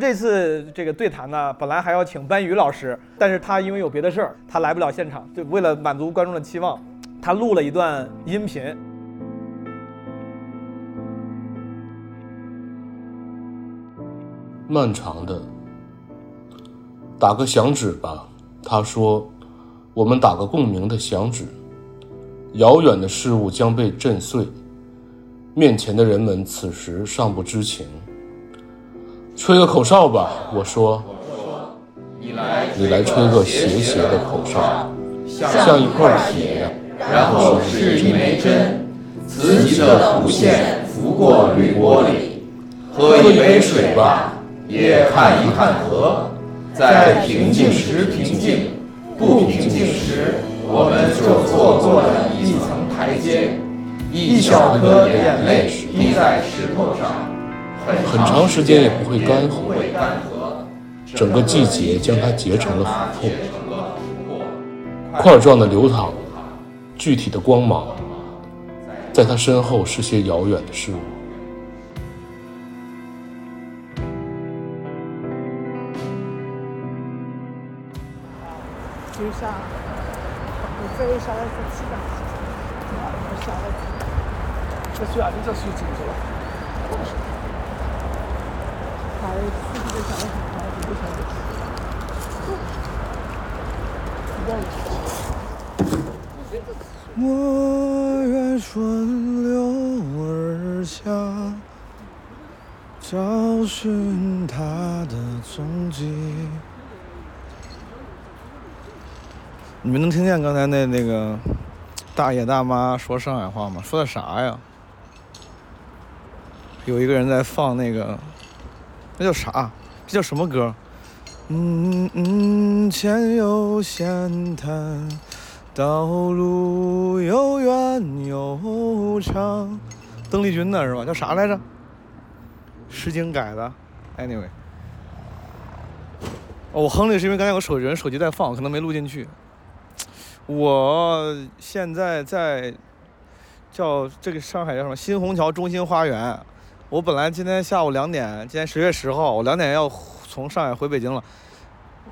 这次这个对谈呢，本来还要请班宇老师，但是他因为有别的事儿，他来不了现场。就为了满足观众的期望，他录了一段音频。漫长的，打个响指吧。他说：“我们打个共鸣的响指。”遥远的事物将被震碎，面前的人们此时尚不知情。吹个口哨吧，我说。你来，你来吹个斜斜的口哨，像一块铁，然后是一枚针，磁极的弧线拂过滤玻璃。喝一杯水吧，也看一看河，在平静时平静，不平静时。我们就错过了一层台阶，一小颗眼泪滴在石头上，很长时间也不会干涸，整个季节将它结成了琥珀，块状的流淌，具体的光芒，在它身后是些遥远的事物。就像。这下来是七百，下来，这水啊，你这。我愿顺流而下，找寻他的踪迹。你们能听见刚才那那个大爷大妈说上海话吗？说的啥呀？有一个人在放那个，那叫啥？这叫什么歌？嗯嗯，前有险滩，道路又远又长。邓丽君的是吧？叫啥来着？诗经改的。Anyway，哦，我哼的是因为刚才有手人手机在放，可能没录进去。我现在在叫这个上海叫什么新虹桥中心花园。我本来今天下午两点，今天十月十号，我两点要从上海回北京了，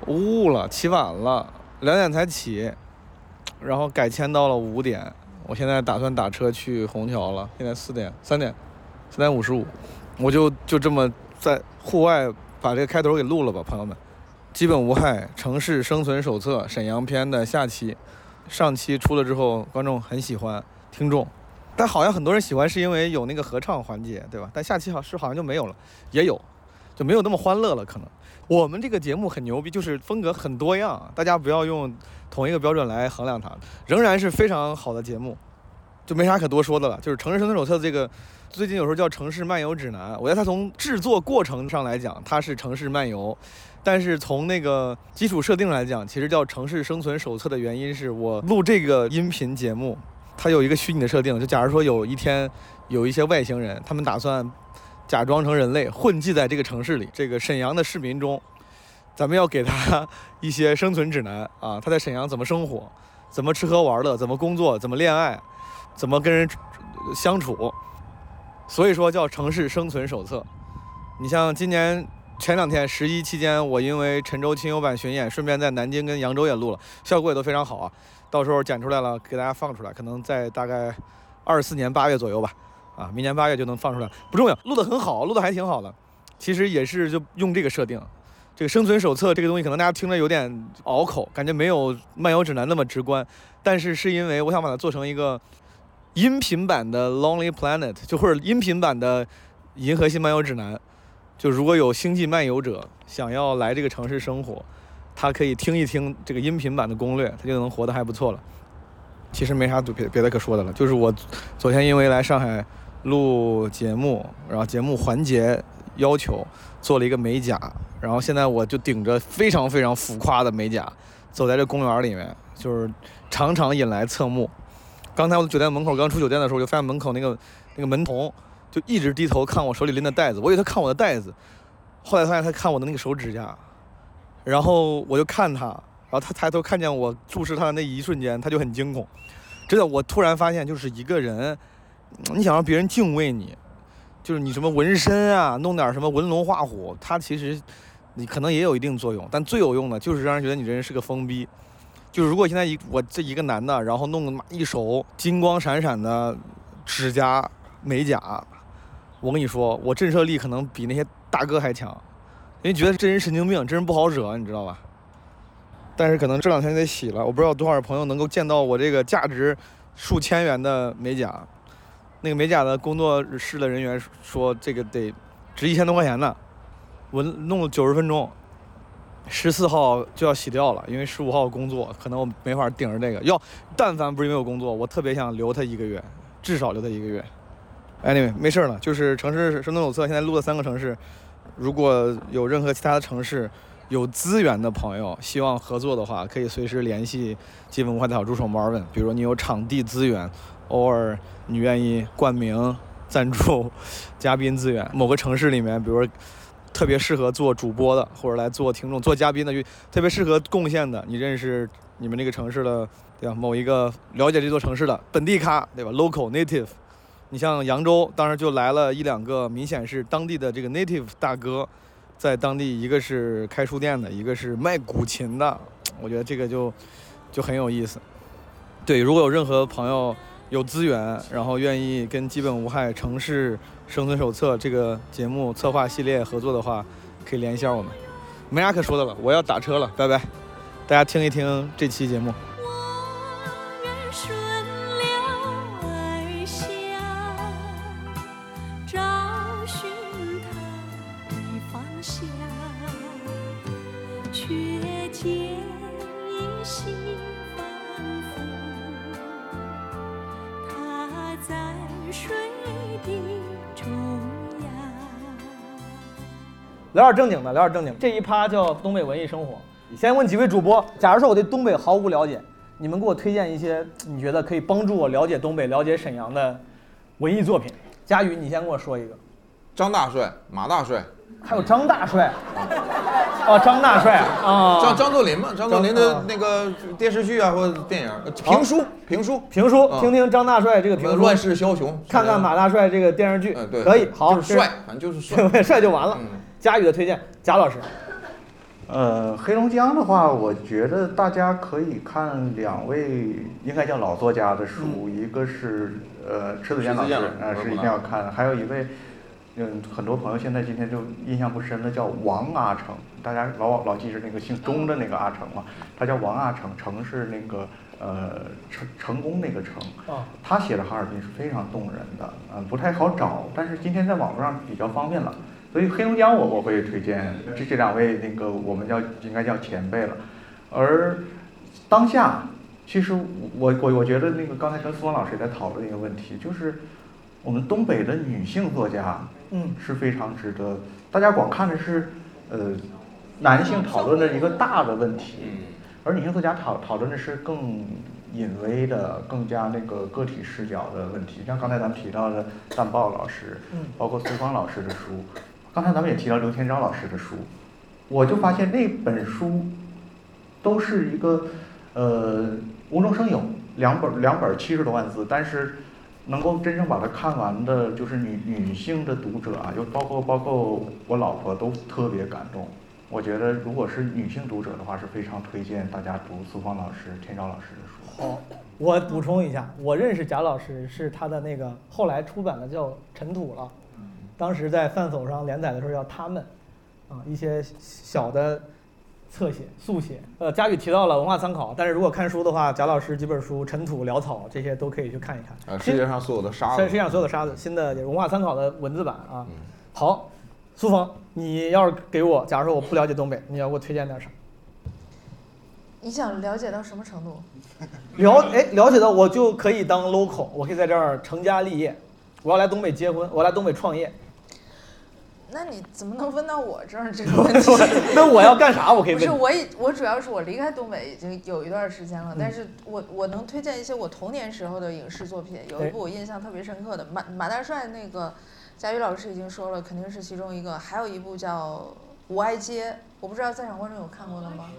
误了，起晚了，两点才起，然后改签到了五点。我现在打算打车去虹桥了，现在四点三点，三点五十五，我就就这么在户外把这个开头给录了吧，朋友们。基本无害城市生存手册沈阳篇的下期。上期出了之后，观众很喜欢，听众，但好像很多人喜欢是因为有那个合唱环节，对吧？但下期好是好像就没有了，也有，就没有那么欢乐了。可能我们这个节目很牛逼，就是风格很多样，大家不要用同一个标准来衡量它，仍然是非常好的节目，就没啥可多说的了。就是《城市生存手册》这个，最近有时候叫《城市漫游指南》，我觉得它从制作过程上来讲，它是城市漫游。但是从那个基础设定来讲，其实叫《城市生存手册》的原因是我录这个音频节目，它有一个虚拟的设定，就假如说有一天有一些外星人，他们打算假装成人类混迹在这个城市里，这个沈阳的市民中，咱们要给他 一些生存指南啊，他在沈阳怎么生活，怎么吃喝玩乐，怎么工作，怎么恋爱，怎么跟人相处，所以说叫《城市生存手册》。你像今年。前两天十一期间，我因为陈州亲友版巡演，顺便在南京跟扬州也录了，效果也都非常好啊。到时候剪出来了，给大家放出来，可能在大概二四年八月左右吧。啊，明年八月就能放出来，不重要，录得很好，录得还挺好的。其实也是就用这个设定，这个生存手册这个东西，可能大家听着有点拗口，感觉没有漫游指南那么直观。但是是因为我想把它做成一个音频版的 Lonely Planet，就或者音频版的银河系漫游指南。就如果有星际漫游者想要来这个城市生活，他可以听一听这个音频版的攻略，他就能活得还不错了。其实没啥别别的可说的了，就是我昨天因为来上海录节目，然后节目环节要求做了一个美甲，然后现在我就顶着非常非常浮夸的美甲走在这公园里面，就是常常引来侧目。刚才我酒店门口刚出酒店的时候，就发现门口那个那个门童。就一直低头看我手里拎的袋子，我以为他看我的袋子，后来发现他看我的那个手指甲，然后我就看他，然后他抬头看见我注视他的那一瞬间，他就很惊恐。真的，我突然发现，就是一个人，你想让别人敬畏你，就是你什么纹身啊，弄点什么纹龙画虎，它其实你可能也有一定作用，但最有用的就是让人觉得你这人是个疯逼。就是如果现在一我这一个男的，然后弄妈一手金光闪闪的指甲美甲，我跟你说，我震慑力可能比那些大哥还强，因为觉得这人神经病，这人不好惹，你知道吧？但是可能这两天得洗了，我不知道多少朋友能够见到我这个价值数千元的美甲。那个美甲的工作室的人员说，这个得值一千多块钱呢，我弄了九十分钟，十四号就要洗掉了，因为十五号工作，可能我没法顶着这个。要但凡不是因为我工作，我特别想留他一个月，至少留他一个月。Anyway，没事了，就是城市生动手册现在录了三个城市，如果有任何其他的城市有资源的朋友希望合作的话，可以随时联系基本文化的小助手 Marvin，比如你有场地资源，偶尔你愿意冠名赞助嘉宾资源，某个城市里面，比如说特别适合做主播的，或者来做听众、做嘉宾的，就特别适合贡献的，你认识你们那个城市的，对吧？某一个了解这座城市的本地咖，对吧？Local native。你像扬州，当时就来了一两个明显是当地的这个 native 大哥，在当地一个是开书店的，一个是卖古琴的，我觉得这个就就很有意思。对，如果有任何朋友有资源，然后愿意跟《基本无害城市生存手册》这个节目策划系列合作的话，可以联系下我们。没啥可说的了，我要打车了，拜拜。大家听一听这期节目。聊点正经的，聊点正经。这一趴叫东北文艺生活。先问几位主播，假如说我对东北毫无了解，你们给我推荐一些你觉得可以帮助我了解东北、了解沈阳的文艺作品。佳宇，你先跟我说一个。张大帅、马大帅，还有张大帅，哦，张大帅啊，张张作霖嘛，张作霖的那个电视剧啊或者电影、呃评书、评书，评书，嗯听听张大帅这个评书，乱世枭雄，看看马大帅这个电视剧，嗯对，可以，好，就是帅，反正就是帅。这，帅就完了。嗯佳宇的推荐，贾老师，呃，黑龙江的话，我觉得大家可以看两位应该叫老作家的书，一个是呃迟子建老师呃是一定要看。的，还有一位，嗯，很多朋友现在今天就印象不深的叫王阿成，大家老老记着那个姓钟的那个阿成嘛，他叫王阿成，成是那个呃成成功那个成，啊，他写的哈尔滨是非常动人的，嗯，不太好找，但是今天在网络上比较方便了，所以黑龙江我我会推荐这这两位那个我们叫应该叫前辈了，而当下其实我我我觉得那个刚才跟苏芳老师也在讨论一个问题，就是我们东北的女性作家嗯，是非常值得，大家光看的是呃男性讨论的一个大的问题，而女性作家讨讨论的是更隐微的、更加那个个体视角的问题，像刚才咱们提到的淡豹老师，嗯。包括苏芳老师的书，刚才咱们也提到刘天章老师的书，我就发现那本书都是一个呃无中生有，两本两本七十多万字，但是能够真正把它看完的，就是女女性的读者啊，就包括包括我老婆都特别感动。我觉得如果是女性读者的话，是非常推荐大家读苏芳老师、天章老师的书。好，我补充一下，我认识贾老师是他的那个后来出版的叫《尘土》了，当时在饭否上连载的时候叫《他们》，啊，一些小的侧写、速写。呃，佳宇提到了文化参考，但是如果看书的话，贾老师几本书《尘土》《潦草》这些都可以去看一看。呃，世界上所有的沙子，世界上所有的沙子，新的文化参考的文字版啊。好，苏峰，你要是给我，假如说我不了解东北，你要给我推荐点啥？你想了解到什么程度？了哎了解到我就可以当 local，我可以在这儿成家立业。我要来东北结婚，我来东北创业，那你怎么能问到我这儿这个问题？那我要干啥？我可以不是，我已我主要是我离开东北已经有一段时间了，嗯但是我我能推荐一些我童年时候的影视作品，有一哎部我印象特别深刻的马马大帅那个，佳宇老师已经说了，肯定是其中一个，还有一部叫《五爱街》，我不知道在场观众有看过的吗？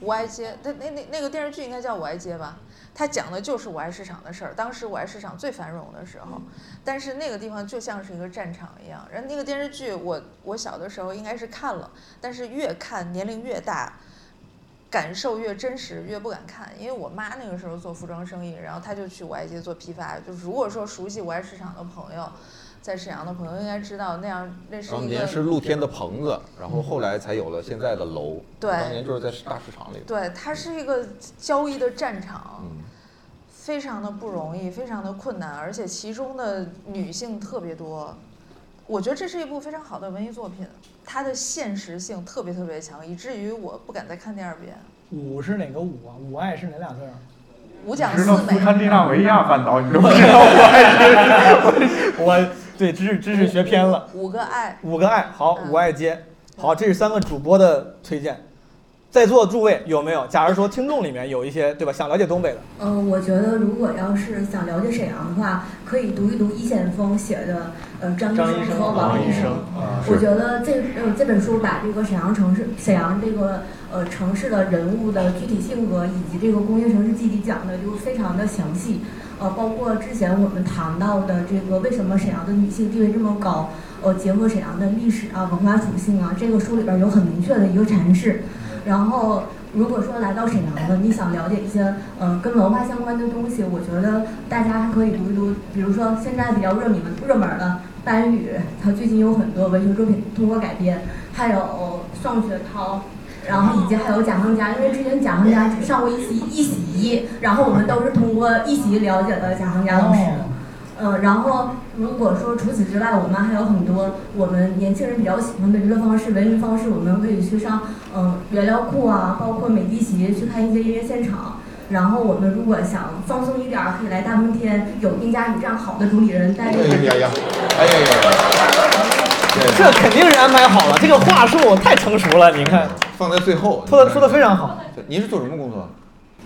五爱街，那那那那个电视剧应该叫五爱街吧？它讲的就是我爱市场的事儿，当时我爱市场最繁荣的时候，但是那个地方就像是一个战场一样。然后那个电视剧我我小的时候应该是看了，但是越看年龄越大。感受越真实，越不敢看，因为我妈那个时候做服装生意，然后她就去五爱街做批发。就是如果说熟悉五爱市场的朋友，在沈阳的朋友应该知道，那样那是当年是露天的棚子，然后后来才有了现在的楼。对当年就是在大市场里。对，它是一个交易的战场，嗯，非常的不容易，非常的困难，而且其中的女性特别多。我觉得这是一部非常好的文艺作品，它的现实性特别特别强，以至于我不敢再看第二遍。五是哪个五啊？五爱是哪俩字儿？五讲四美，福堪利纳维亚半岛，你都不知道我爱是我对知识知识学偏了。五个爱，五个爱好，嗯五爱街，好，这是三个主播的推荐。在座诸位有没有？假如说听众里面有一些对吧，想了解东北的，嗯，我觉得如果要是想了解沈阳的话，可以读一读易先锋写的呃张医生生和王医生。啊，我觉得这呃这本书把这个沈阳城市沈阳这个呃城市的人物的具体性格以及这个工业城市记忆讲的就非常的详细，呃，包括之前我们谈到的这个为什么沈阳的女性地位这么高，呃，结合沈阳的历史啊、文化属性啊，这个书里边有很明确的一个阐释。然后如果说来到沈阳了，你想了解一些呃跟文化相关的东西，我觉得大家还可以读一读，比如说现在比较热门热门的班宇，他最近有很多文学作品通过改编，还有宋学涛。然后以及还有贾行家，因为之前贾行家只上过一席一席，然后我们都是通过一席了解的贾行家老师。嗯，然后如果说除此之外，我们还有很多我们年轻人比较喜欢的娱乐方式、文娱方式，我们可以去上嗯原料库啊，包括美的奇去看一些音乐现场。然后我们如果想放松一点儿，可以来大风天，有丁佳宇这样好的主理人带着。哎呀呀，哎呀呀，这肯定是安排好了。这个话术太成熟了，你看放在最后。说的说的非常好。您是做什么工作？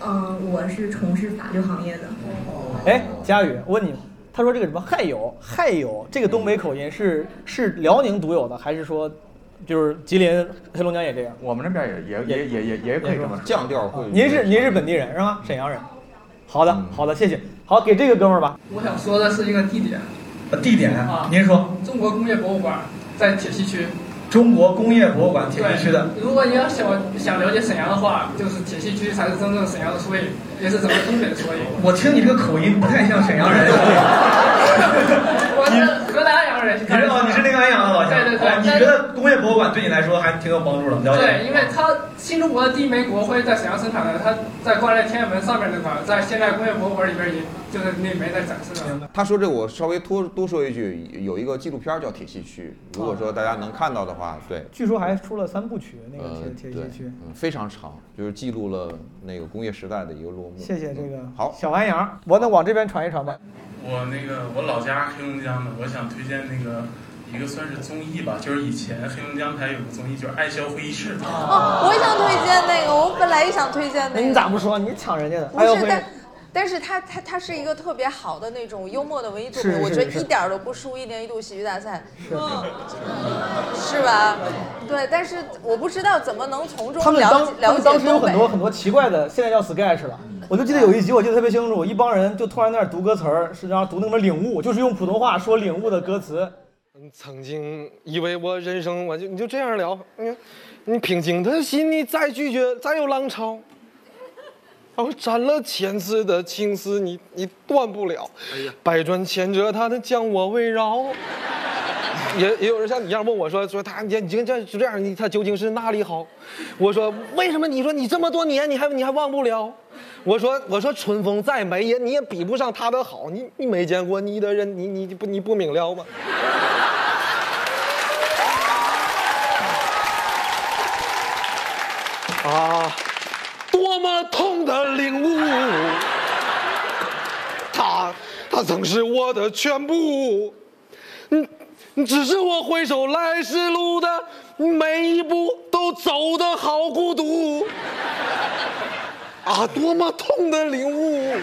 嗯，我是从事法律行业的。哎，佳宇，我问你，他说这个什么亥酉，亥酉这个东北口音是是辽宁独有的，还是说就是吉林、黑龙江也这样？我们这边也也也也也也可以这么说。降调会。您是您是本地人是吗？沈阳人。好的嗯好的，谢谢。好，给这个哥们儿吧。我想说的是一个地点，地点啊您说。中国工业博物馆在铁西区。中国工业博物馆铁西区的。如果你要想想了解沈阳的话，就是铁西区才是真正沈阳的缩影，也是怎么东北的缩影。我听你这个口音不太像沈阳人。我是河南安阳人。你是哦，你是那个安阳的老乡。对对对哦你觉得工业博物馆对你来说还挺有帮助的？了解。对，因为它新中国的第一枚国徽在沈阳生产的，它在挂在天安门上面那块，在现代工业博物馆里边也就是那枚在展示的。他说这我稍微多多说一句，有一个纪录片叫《铁西区》，如果说大家能看到的话，对。据说还出了三部曲，那个呃铁，铁西区。嗯，非常长，就是记录了那个工业时代的一个谢谢这个嗯好，小安阳，我能往这边传一传吧。我那个我老家黑龙江的，我想推荐那个一个算是综艺吧，就是以前黑龙江台有个综艺，就是《爱笑会议室》。哦，我也想推荐那个，我本来也想推荐那个。你咋不说？你抢人家的。不哎呦会，是但但是他他他是一个特别好的那种幽默的文艺作品，我觉得一点儿都不输一年一度喜剧大赛，是是吧？对，但是我不知道怎么能从中他们了当他们解了解当时有很。多很多奇怪的，现在叫 sketch 了。我就记得有一集，我记得特别清楚，一帮人就突然在那读歌词儿，是然后读那么领悟，就是用普通话说领悟的歌词。曾经以为我人生我就你就这样聊，你你平静的心你再拒绝再有浪潮，然后斩了千次的情丝你你断不了，百转千折它的将我围绕。也也有人像你一样问我说说他你你这这就这样你他究竟是哪里好？我说为什么你说你这么多年你还你还忘不了？我说我说春风再美也你也比不上他的好，你你没见过你的人你你不你不明了吗？啊，多么痛的领悟！他，他曾是我的全部。嗯，只是我回首来时路的每一步都走得好孤独。啊，多么痛的领悟！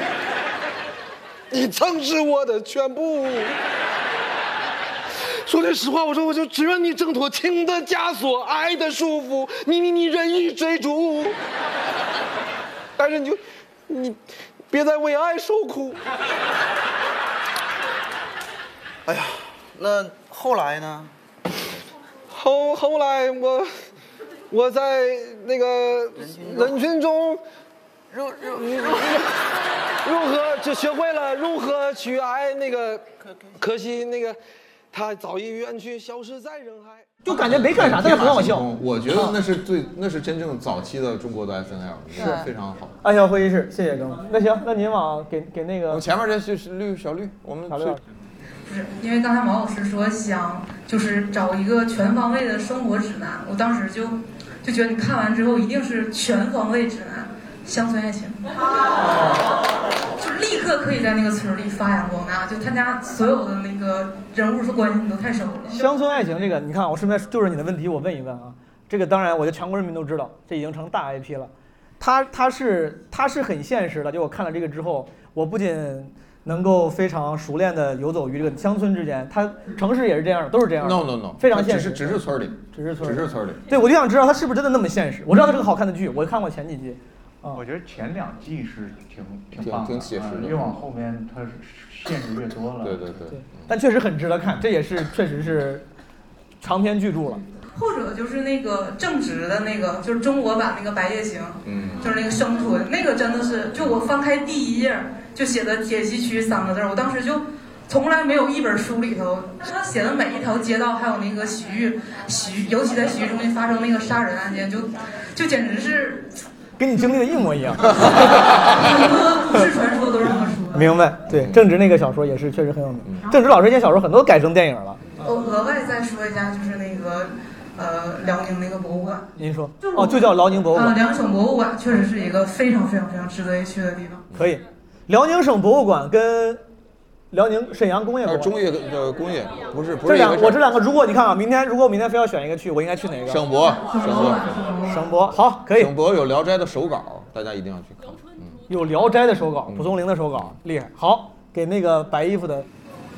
你曾是我的全部。说句实话，我说我就只愿你挣脱情的枷锁，爱的束缚，你你你任意追逐。但是你就你别再为爱受苦。哎呀，那后来呢？后后来我我在那个人群中如如如何就学会了如何去爱那个，可惜那个他早已远去，消失在人海。就感觉没干啥，但是很好笑。我觉得那是最，那是真正早期的中国的 S N L，是非常好。爱笑会议室，谢谢哥们。那行，那您往给给那个我前面这就是绿小绿，我们去小绿不是，因为刚才毛老师说想就是找一个全方位的生活指南，我当时就就觉得你看完之后一定是全方位指南，乡村爱情，就 立刻可以在那个村里发扬光大，就他家所有的那个人物和关系你都太熟了。乡村爱情这个，你看我顺便就是你的问题，我问一问啊。这个当然，我觉得全国人民都知道，这已经成大 IP 了。他他是他是很现实的，就我看了这个之后，我不仅能够非常熟练的游走于这个乡村之间，他城市也是这样的，都是这样的。No no no，非常现实。只是只是村里，只是村里，只是村里。对，我就想知道他是不是真的那么现实。我知道它是个好看的剧，我看过前几季。啊，我觉得前两季是挺挺挺棒的，挺写实的嗯越往后面它是限制越多了。对对对。但确实很值得看，这也是确实是长篇巨著了。或者就是那个正直的那个，就是中国版那个《白夜行》，嗯，就是那个生吞，那个真的是，就我翻开第一页就写的铁西区三个字儿，我当时就从来没有一本书里头，他写的每一条街道，还有那个洗浴，洗浴，尤其在洗浴中心发生那个杀人案件，就就简直是跟你经历的一模一样。很多都市传说都是这么说的。明白，对，正直那个小说也是确实很有名。正直老师那些小说很多改成电影了。我额外再说一下，就是那个呃辽宁那个博物馆。您说，哦，就叫辽宁博物啊，馆。辽宁省博物馆确实是一个非常非常非常值得一去的地方。可以，辽宁省博物馆跟辽宁沈阳工业博物馆。中业呃工业不是不这是一个事儿两我这两个，如果你看啊，明天如果我明天非要选一个去，我应该去哪个？省博省博省博好，可以。省博有《聊斋》的手稿，大家一定要去看。嗯有《聊斋》的手稿，蒲松龄的手稿，厉害。好，给那个白衣服的。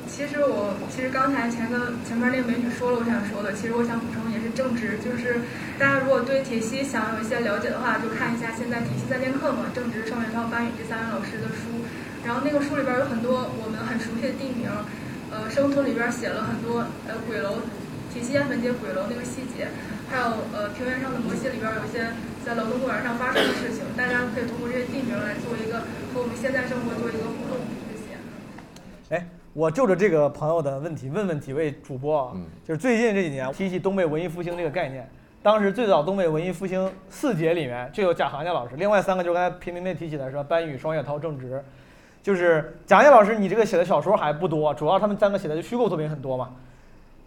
其实我其实刚才前个前面那个美女说了我想说的，其实我想补充也是正直，就是大家如果对铁西想有一些了解的话，就看一下现在铁西在练课嘛，正直、盛元涛、班宇这三位老师的书，然后那个书里边有很多我们很熟悉的地名，呃，生吞里边写了很多呃鬼楼，铁西烟粉街鬼楼那个细节，还有呃平原上的摩西里边有一些在劳动公园上发生的事情，大家可以通过这些地名来做一个和我们现在生活做一个互动，谢谢。哎，我就着这个朋友的问题问问几位主播啊，就是最近这几年提起东北文艺复兴这个概念，当时最早东北文艺复兴四杰里面就有贾行家老师，另外三个就是刚才平民妹提起的是吧？班宇、双雪涛、郑直，就是贾行家老师，你这个写的小说还不多，主要他们三个写的虚构作品很多嘛。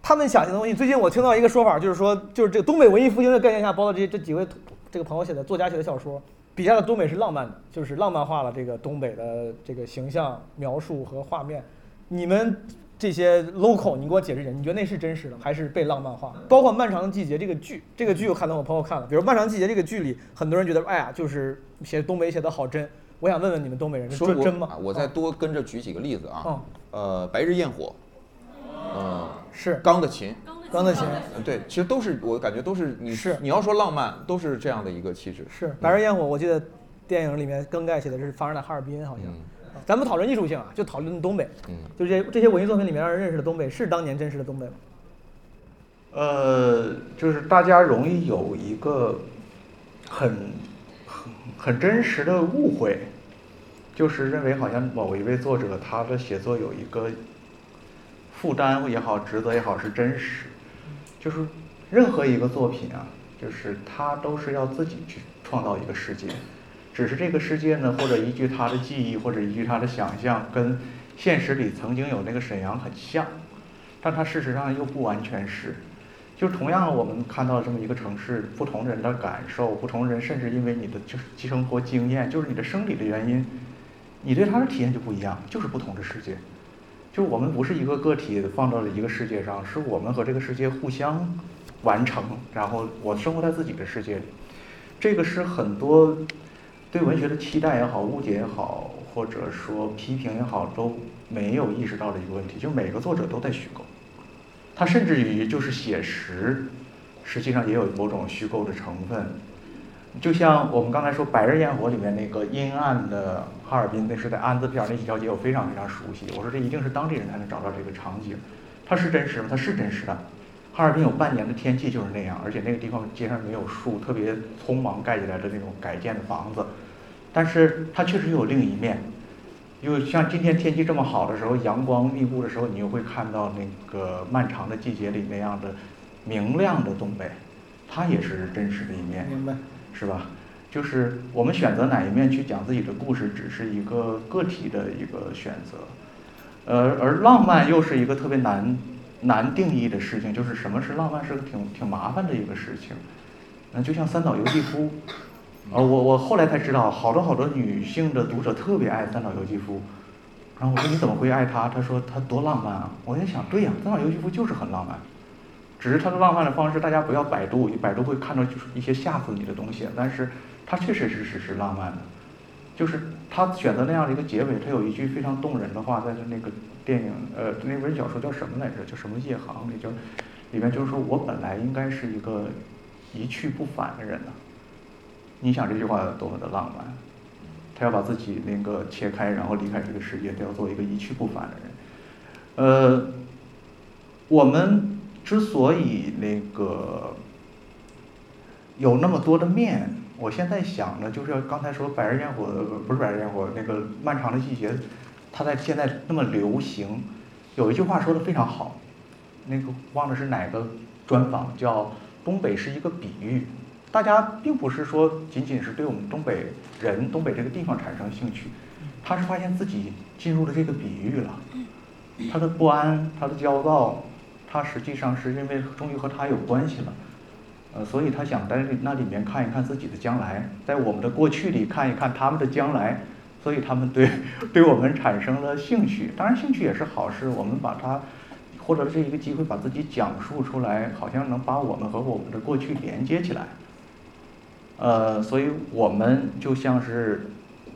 他们想象的东西，最近我听到一个说法，就是说，就是这个东北文艺复兴的概念下，包括这这几位这个朋友写的作家写的小说，笔下的东北是浪漫的，就是浪漫化了这个东北的这个形象描述和画面。你们这些 local，你给我解释解释，你觉得那是真实的，还是被浪漫化？包括《漫长的季节》这个剧，这个剧我看到我朋友看了，比如《漫长季节》这个剧里，很多人觉得，哎呀，就是写东北写的好真。我想问问你们东北人，说真真吗？我再多跟着举几个例子啊。嗯呃，白日焰火，嗯，是钢的琴，钢的琴，嗯对，其实都是我感觉都是你是你要说浪漫，都是这样的一个气质。是《白日焰火》，我记得电影里面更盖写的是发生在哈尔滨，好像。嗯咱不讨论艺术性啊，就讨论东北。嗯，就这这些文艺作品里面让人认识的东北，是当年真实的东北吗？呃，就是大家容易有一个很很真实的误会，就是认为好像某一位作者他的写作有一个负担也好，职责也好是真实，就是任何一个作品啊，就是他都是要自己去创造一个世界，只是这个世界呢，或者依据他的记忆，或者依据他的想象，跟现实里曾经有那个沈阳很像，但它事实上又不完全是。就同样，我们看到这么一个城市，不同人的感受，不同人甚至因为你的就是生活经验，就是你的生理的原因，你对它的体验就不一样，就是不同的世界。就我们不是一个个体放到了一个世界上，是我们和这个世界互相完成，然后我生活在自己的世界里。这个是很多对文学的期待也好、误解也好，或者说批评也好，都没有意识到的一个问题，就是每个作者都在虚构。它甚至于就是写实，实际上也有某种虚构的成分。就像我们刚才说《白日焰火》里面那个阴暗的哈尔滨，那是在安字片儿那几条街，我非常非常熟悉。我说这一定是当地人才能找到这个场景，它是真实吗？它是真实的。哈尔滨有半年的天气就是那样，而且那个地方街上没有树，特别匆忙盖起来的那种改建的房子。但是它确实有另一面，因为像今天天气这么好的时候，阳光密布的时候，你又会看到那个漫长的季节里那样的明亮的东北，它也是真实的一面。明白。是吧？就是我们选择哪一面去讲自己的故事，只是一个个体的一个选择，呃，而浪漫又是一个特别难难定义的事情。就是什么是浪漫，是个挺挺麻烦的一个事情。那，就像三岛由纪夫，呃，我我后来才知道，好多好多女性的读者特别爱三岛由纪夫。然后我说你怎么会爱他？他说他多浪漫啊！我在想，对呀，三岛由纪夫就是很浪漫。只是他的浪漫的方式，大家不要百度，百度会看到就是一些吓死你的东西。但是，他确确实实是浪漫的，就是他选择那样的一个结尾，他有一句非常动人的话，在他那个电影呃那本小说叫什么来着？叫什么夜航？里叫里面就是说我本来应该是一个一去不返的人呢。你想这句话多么的浪漫？他要把自己那个切开，然后离开这个世界，他要做一个一去不返的人。呃，我们。之所以那个有那么多的面，我现在想呢，就是要刚才说《百日焰火》不是《百日焰火》，那个漫长的季节，它在现在那么流行。有一句话说的非常好，那个忘了是哪个专访，叫“东北是一个比喻”。大家并不是说仅仅是对我们东北人、东北这个地方产生兴趣，他是发现自己进入了这个比喻了，他的不安，他的焦躁。他实际上是因为终于和他有关系了，呃，所以他想在那里面看一看自己的将来，在我们的过去里看一看他们的将来，所以他们对 对我们产生了兴趣。当然，兴趣也是好事。我们把它获得了这一个机会，把自己讲述出来，好像能把我们和我们的过去连接起来。呃，所以我们就像是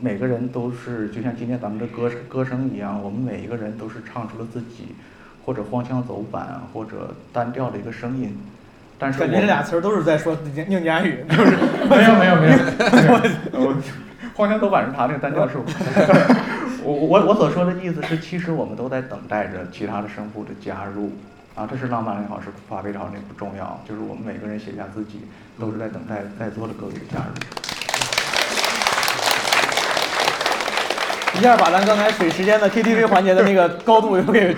每个人都是，就像今天咱们的歌歌声一样，我们每一个人都是唱出了自己。或者荒腔走板，或者单调的一个声音，但是感觉这俩词儿都是在说宁佳宇，就是没有没有没有，我荒腔走板是他那个单调是 我，我我我所说的意思是，其实我们都在等待着其他的声部的加入，啊，这是浪漫也好，是发挥也好，那不重要，就是我们每个人写下自己，都是在等待在座的各位的加入。一下把咱刚才水时间的 KTV 环节的那个高度又给。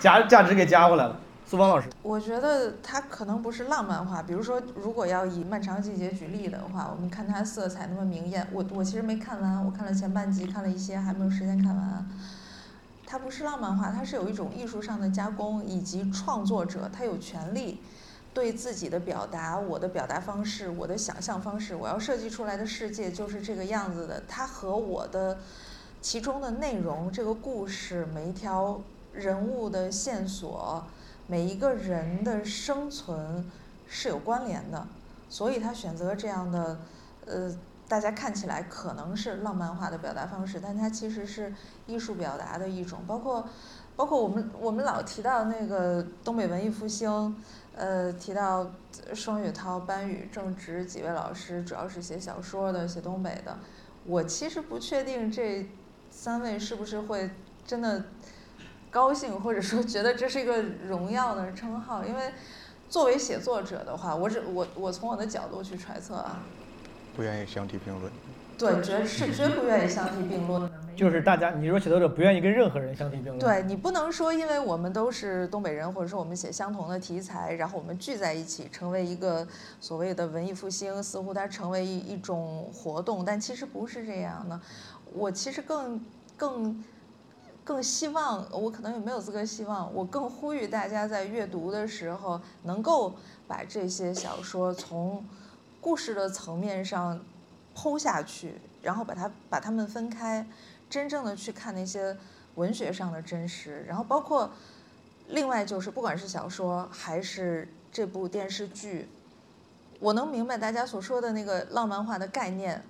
价价值给加回来了，苏芳老师。我觉得它可能不是浪漫化，比如说，如果要以《漫长季节》举例的话，我们看它色彩那么明艳，我我其实没看完，我看了前半集，看了一些，还没有时间看完。它不是浪漫化，它是有一种艺术上的加工，以及创作者他有权利对自己的表达，我的表达方式，我的想象方式，我要设计出来的世界就是这个样子的，它和我的其中的内容，这个故事每一条。人物的线索，每一个人的生存是有关联的，所以他选择这样的，呃，大家看起来可能是浪漫化的表达方式，但它其实是艺术表达的一种。包括，包括我们我们老提到那个东北文艺复兴，呃，提到双雪涛、班宇、郑直几位老师，主要是写小说的，写东北的。我其实不确定这三位是不是会真的。高兴或者说觉得这是一个荣耀的称号，因为作为写作者的话，我只我我从我的角度去揣测啊，不愿意相提并论。对，绝是绝不愿意相提并论。就是大家，你说写作者不愿意跟任何人相提并论。对你不能说，因为我们都是东北人，或者说我们写相同的题材，然后我们聚在一起成为一个所谓的文艺复兴，似乎它成为一一种活动，但其实不是这样的。我其实更更。更希望我可能也没有资格希望，我更呼吁大家在阅读的时候能够把这些小说从故事的层面上剖下去，然后把它把它们分开，真正的去看那些文学上的真实，然后包括另外就是不管是小说还是这部电视剧，我能明白大家所说的那个浪漫化的概念。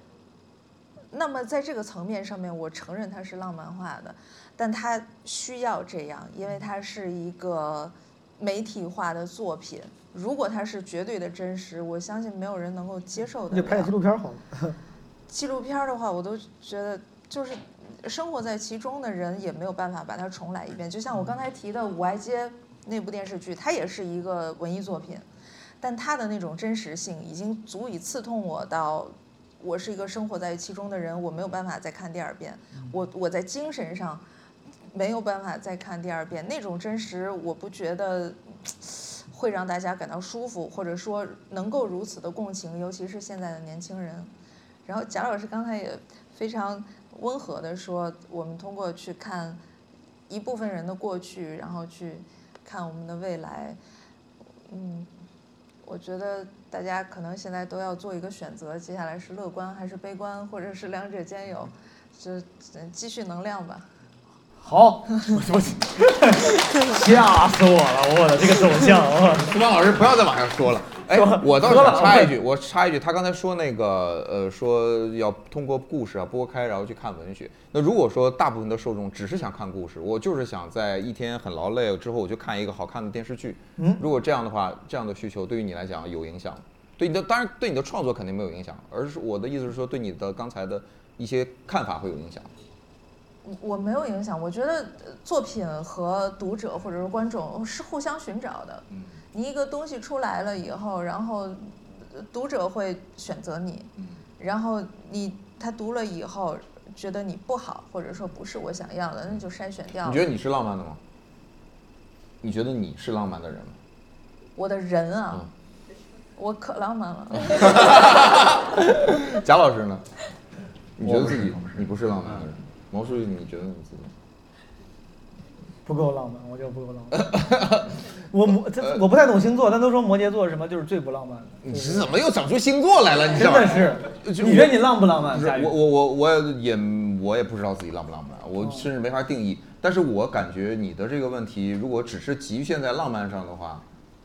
那么在这个层面上面，我承认它是浪漫化的。但它需要这样，因为它是一个媒体化的作品，如果它是绝对的真实，我相信没有人能够接受的。那就拍个纪录片好了。纪录片 的话，我都觉得就是生活在其中的人也没有办法把它重来一遍。就像我刚才提的《五爱街》那部电视剧，它也是一个文艺作品，但它的那种真实性已经足以刺痛我到，我是一个生活在其中的人，我没有办法再看第二遍。我我在精神上没有办法再看第二遍，那种真实，我不觉得。会让大家感到舒服，或者说能够如此的共情，尤其是现在的年轻人。然后贾老师刚才也非常温和的说，我们通过去看一部分人的过去，然后去看我们的未来。嗯，我觉得大家可能现在都要做一个选择，接下来是乐观还是悲观，或者是两者兼有，就嗯积蓄能量吧。好，我 吓死我了！我的这个走向，我苏芳老师不要再往下说了。哎，我倒是想插一句，我插一句，他刚才说那个呃，说要通过故事啊拨开，然后去看文学。那如果说大部分的受众只是想看故事，我就是想在一天很劳累之后，我就看一个好看的电视剧。嗯如果这样的话，这样的需求对于你来讲有影响吗？对你的当然对你的创作肯定没有影响，而是我的意思是说，对你的刚才的一些看法会有影响。我没有影响，我觉得呃作品和读者或者是观众是互相寻找的。你一个东西出来了以后，然后呃读者会选择你，然后你他读了以后觉得你不好，或者说不是我想要的，那就筛选掉了。你觉得你是浪漫的吗？你觉得你是浪漫的人吗？我的人啊，我可浪漫了。贾老师呢？你觉得自己你不是浪漫的人？毛书记，你觉得你自己？不够浪漫，我觉得不够浪漫。我摩这我不太懂星座，但都说摩羯座什么就是最不浪漫的。你是怎么又整出星座来了？你的是，你觉得你浪不浪漫？我我我我也我也不知道自己浪不浪漫，我甚至没法定义。但是我感觉你的这个问题，如果只是局限在浪漫上的话，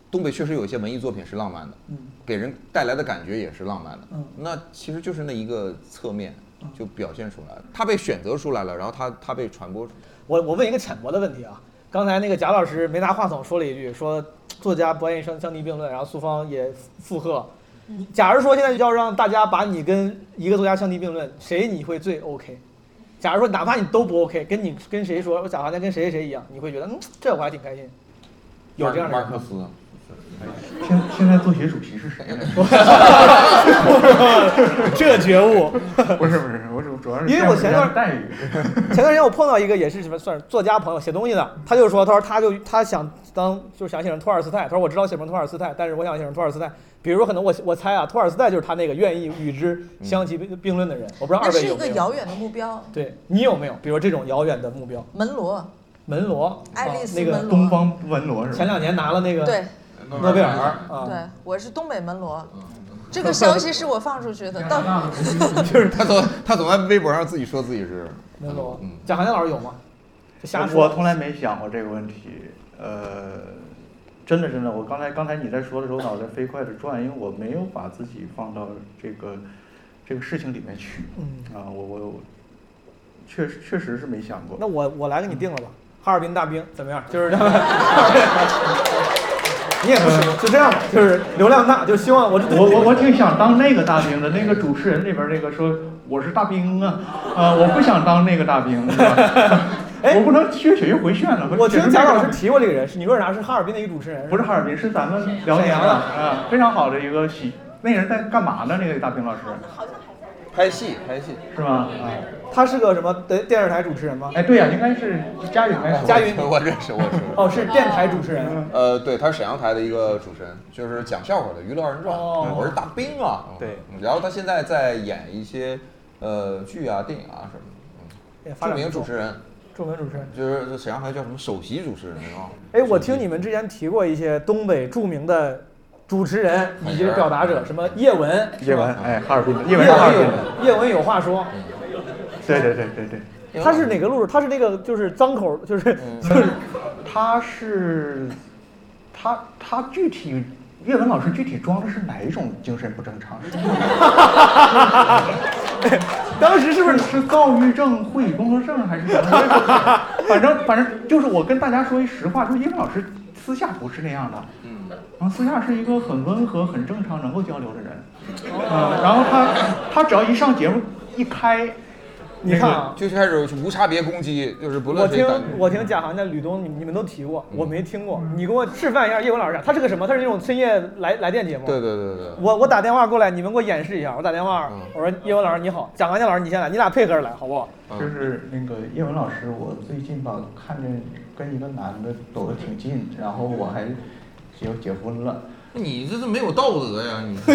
东北确实有一些文艺作品是浪漫的，嗯给人带来的感觉也是浪漫的。嗯那其实就是那一个侧面就表现出来了，它被选择出来了，然后他他被传播出来。我我问一个浅薄的问题啊，刚才那个贾老师没拿话筒说了一句，说作家不愿意相相提并论，然后苏芳也附和。假如说现在要让大家把你跟一个作家相提并论，谁你会最 OK？假如说哪怕你都不 OK，跟你跟谁说，我贾华家跟谁谁谁一样，你会觉得嗯，这我还挺开心。有这样的人吗？马克思。现现在作协主席是谁来着？这觉悟，不是不是，我主主要是因为我前段待遇，前段时间我碰到一个也是什么算是作家朋友写东西的，他就说，他说他就他想当就是想写成托尔斯泰，他说我知道写成托尔斯泰，但是我想写成托尔斯泰，比如说可能我我猜啊，托尔斯泰就是他那个愿意与之相提并并论的人，我不知道二位有没有？个遥远的目标。对你有没有？比如这种遥远的目标？门罗，门罗，爱丽丝啊那个东方文罗是吧？前两年拿了那个对诺贝尔啊，对，我是东北门罗。这个消息是我放出去的，到就是他总他总在微博上自己说自己是门罗嗯，贾行家老师有吗？瞎说。我从来没想过这个问题，呃，真的真的，我刚才刚才你在说的时候，脑袋飞快的转，因为我没有把自己放到这个这个事情里面去，嗯啊，我我我确实确实是没想过。那我我来给你定了吧，哈尔滨大兵怎么样？就是你也不是，就这样吧，就是流量大，就希望我我我我挺想当那个大兵的，那个主持人里边那个说我是大兵啊，啊，我不想当那个大兵，是吧？我不能血血又回旋了。哎我听贾老师提过这个人，是你说啥？是哈尔滨的一个主持人，不是哈尔滨，是咱们辽宁的啊，非常好的一个喜。那人在干嘛呢？那个大兵老师拍戏拍戏是吗？啊，他是个什么电电视台主持人吗？哎，对呀、应该是佳云还是。佳云 我认识我认识。哦，是电台主持人。呃，对，他是沈阳台的一个主持人，就是讲笑话的娱乐二人转。哦我是大兵啊。对嗯。然后他现在在演一些呃剧啊、电影啊什么的。嗯，著名主持人，著名主持人。就是沈阳台叫什么首席主持人啊？哎，我听你们之前提过一些东北著名的主持人以及表达者，什么叶文，叶文，哎，哈尔滨的，叶叶文哈尔滨的。叶文有话说。对对对对对。他是哪个路数？他是那个就是脏口，就是嗯就是他是他他具体叶文老师具体装的是哪一种精神不正常？当时是不是是躁郁症、会议工作症还是什么？反正反正就是我跟大家说一实话，就是叶文老师私下不是那样的，然后私下是一个很温和、很正常、能够交流的人，嗯，然后他他只要一上节目一开，你看啊就开始无差别攻击，就是不我听我听贾航的吕东，你你们都提过，我没听过。你给我示范一下叶文老师，他是个什么？他是那种深夜来来电节目。对对对对，我我打电话过来，你们给我演示一下。我打电话，我说叶文老师你好，贾航江老师你先来，你俩配合着来好不好？就是那个叶文老师，我最近吧看见跟一个男的走得挺近，然后我还结结婚了。你这是没有道德呀！你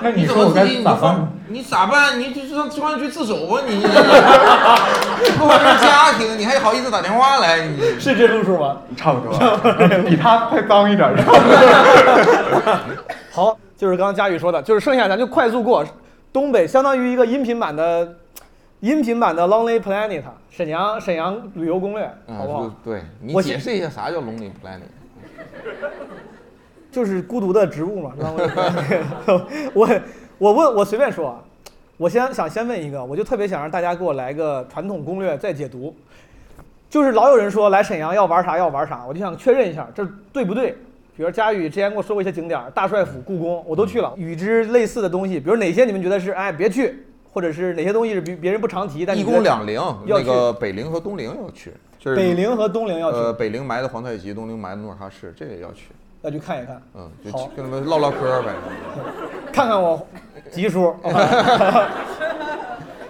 那你怎么自己你咋办放？你咋办？你就上公安局自首吧！你 不管是家庭，你还好意思打电话来？你是这路数吗？差不多，比他还脏一点儿。好，就是刚刚佳宇说的，就是剩下咱就快速过。东北相当于一个音频版的音频版的 Lonely Planet，沈阳沈阳旅游攻略，好不好？啊，对你解释一下啥叫 lonely planet？就是孤独的植物嘛。Lonely Planet 我我问我随便说啊，我先想先问一个，我就特别想让大家给我来个传统攻略再解读。就是老有人说来沈阳要玩啥要玩啥，我就想确认一下这对不对。比如佳宇之前跟我说过一些景点，大帅府、故宫我都去了，与之类似的东西，比如哪些你们觉得是哎别去，或者是哪些东西是别别人不常提，但你一宫两陵，那个北陵和东陵要去，就是北陵和东陵要去呃，北陵埋的皇太极，东陵埋的努尔哈赤，这个要去。要去看一看。嗯，就好跟他们唠唠嗑呗。看看我吉叔。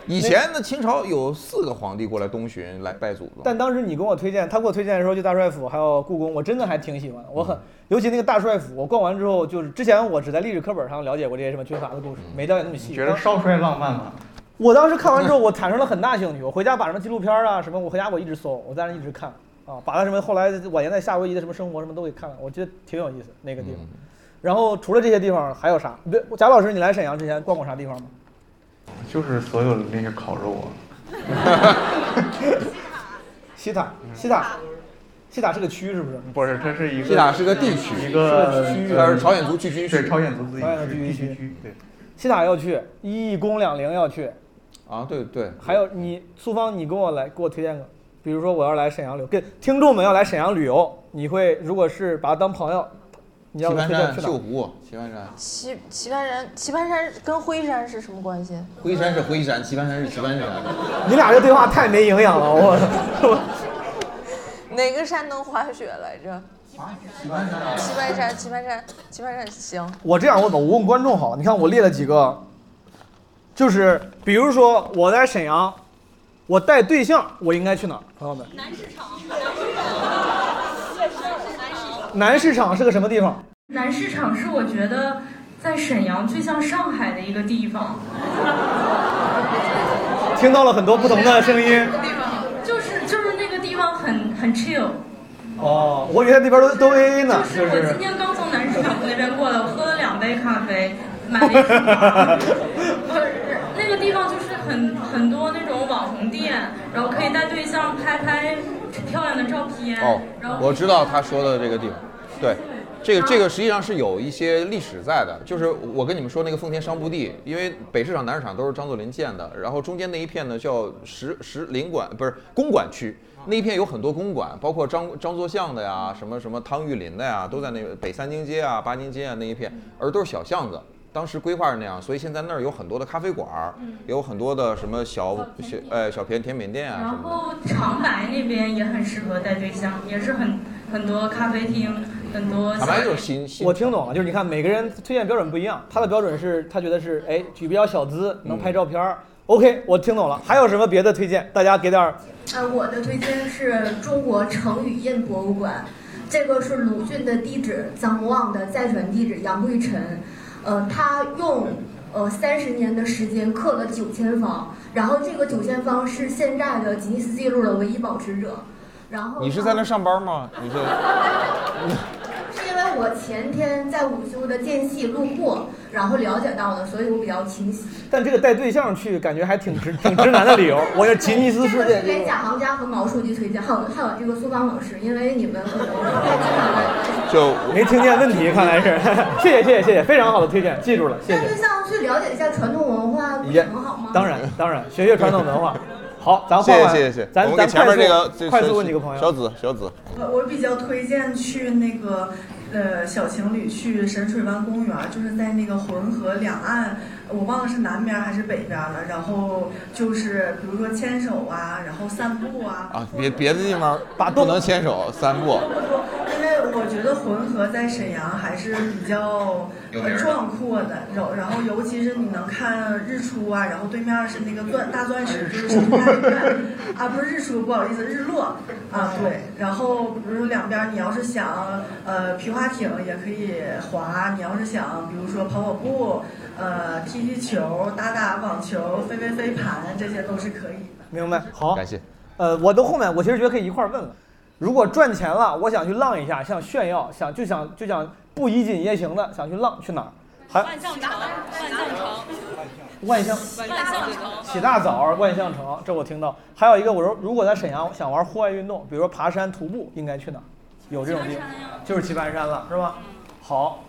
以前呢，清朝有四个皇帝过来东巡来拜祖宗。但当时你跟我推荐，他给我推荐的时候，就大帅府还有故宫，我真的还挺喜欢的。我嗯很，尤其那个大帅府，我逛完之后，就是之前我只在历史课本上了解过这些什么军阀的故事，没了解那么细。你觉得少帅浪漫吗？我当时看完之后，我产生了很大兴趣。我回家把什么纪录片啊，什么，我回家我一直搜，我在那一直看啊，把他什么后来晚年在夏威夷的什么生活什么都给看了，我觉得挺有意思那个地嗯方。然后除了这些地方还有啥？对，贾老师，你来沈阳之前逛过啥地方吗？就是所有的那些烤肉啊，西塔，西塔，西塔是个区是不是？不是，它是一个西塔是个地区一个区域它是朝鲜族聚居区对，朝鲜族自己聚居区区，对。西塔要去，一宫两陵要去，啊，对对，还有你苏芳，你跟我来给我推荐个，比如说我要来沈阳旅游，跟听众们要来沈阳旅游，你会如果是把他当朋友，你要棋盘山、推荐去哪儿？秀湖、棋盘山，棋棋盘山，棋盘山跟灰山是什么关系？灰山是灰山，棋盘山是棋盘山。你俩这对话太没营养了，我我 哪个山能滑雪来着？棋盘山啊棋盘山，棋盘山，棋盘山，行。我这样问吧，我问观众好了，你看我列了几个，就是比如说我在沈阳，我带对象，我应该去哪儿？朋友们，南市场，南市场是个什么地方？南市场是我觉得在沈阳最像上海的一个地方，听到了很多不同的声音。就是就是那个地方很很 chill。哦，我以为那边都都 A A 呢，就是我今。天刚从南市场那边过来，我喝了两杯咖啡，买了一瓶 茶。不是那个地方就是很很多那种网红店，然后可以带对象拍拍漂亮的照片。哦，我知道他说的这个地方，对，这个这个实际上是有一些历史在的，就是我跟你们说那个奉天商埠地，因为北市场、南市场都是张作霖建的，然后中间那一片呢叫石石林馆，不是公馆区，那一片有很多公馆，包括张张作相的呀，什么什么汤玉麟的呀，都在那个北三经街啊、八经街啊那一片，而都是小巷子。当时规划是那样，所以现在那儿有很多的咖啡馆儿，有很多的什么小小呃小甜甜品店啊然什么的。后长白那边也很适合带对象，也是很很多咖啡厅，很多小店。我听懂了，就是你看每个人推荐标准不一样，他的标准是他觉得是哎举比较小资，能拍照片儿。OK，我听懂了。还有什么别的推荐？大家给点儿。呃，我的推荐是中国成语印博物馆，这个是鲁迅的地址，臧望的再传地址杨贵臣，呃，他用呃三十年的时间刻了九千方，然后这个九千方是现在的吉尼斯纪录的唯一保持者，然后你是在那上班吗？你是？是因为我前天在午休的间隙路过，然后了解到的，所以我比较清晰。但这个带对象去，感觉还挺直挺直男的理由。我是吉尼斯世这个是给。贾行家和毛书记推荐，还有还有这个苏芳老师，因为你们可能 就没听见问题，看来是。谢谢谢谢谢谢，非常好的推荐，记住了，谢谢带对。象去了解一下传统文化，不是也很好吗？当然当然，学学传统文化。好，咱谢换换，谢谢谢谢，咱咱我们给前面快速这个这快速问几个朋友。小紫小紫，我我比较推荐去那个呃小情侣去神水湾公园，就是在那个浑河两岸，我忘了是南边还是北边了。然后就是比如说牵手啊，然后散步啊。啊，别别的地方不能牵手散步，因为我觉得浑河在沈阳还是比较壮阔的，然后然后尤其是你能看日出啊，然后对面是那个钻大钻石，就是神探院啊，不是日出，不好意思，日落啊，对。然后比如说两边，你要是想呃皮划艇也可以划，你要是想比如说跑跑步，呃踢踢球、打打网球、飞飞飞盘，这些都是可以的。明白，好，感谢。呃，我都后面，我其实觉得可以一块儿问了。如果赚钱了，我想去浪一下，想炫耀，想就想就想不衣锦夜行的，想去浪，去哪儿？还万象城，万象城，万象万象城，起大早，万象城，这我听到。还有一个，我说如果在沈阳想玩户外运动，比如说爬山、徒步，应该去哪儿？有这种地方，就是棋盘山了，是吧？好，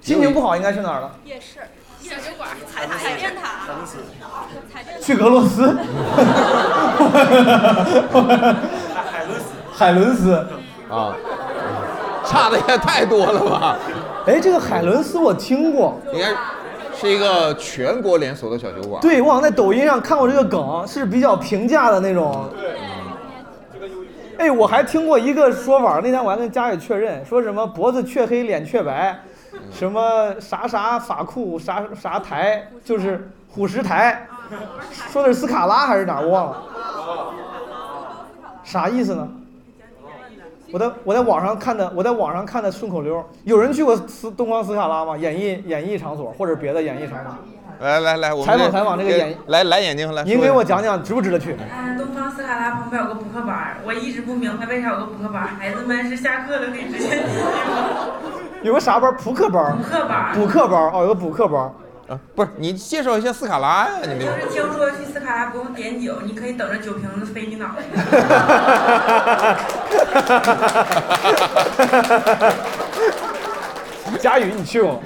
心情不好应该去哪儿了？夜市，小酒馆，彩彩电塔，彩电塔，去俄罗斯。海伦斯海伦斯啊，差的也太多了吧？哎，这个海伦斯我听过，应该是一个全国连锁的小酒馆。对我好像在抖音上看过这个梗，是比较平价的那种。哎，我还听过一个说法，那天我还跟佳宇确认，说什么脖子雀黑脸雀白，什么啥啥法库啥啥台，就是虎石台，说的是斯卡拉还是哪儿我忘了，啥意思呢？我在我在网上看的，我在网上看的顺口溜，有人去过斯东方斯卡拉吗？演艺演艺场所或者别的演艺场所？来来来，我采访采访这个给演来蓝眼睛来，您给我讲讲值不值得去？嗯，东方斯卡拉旁边有个补课班儿，我一直不明白为啥有个补课班，孩子们是下课了可以直接进去吗？有个啥班？扑克班。补课班儿补课班哦，有个补课班。啊，不是你介绍一下斯卡拉呀？你没有就是听说去斯卡拉不用点酒，你可以等着酒瓶子飞你脑袋。佳宇，你去过吗？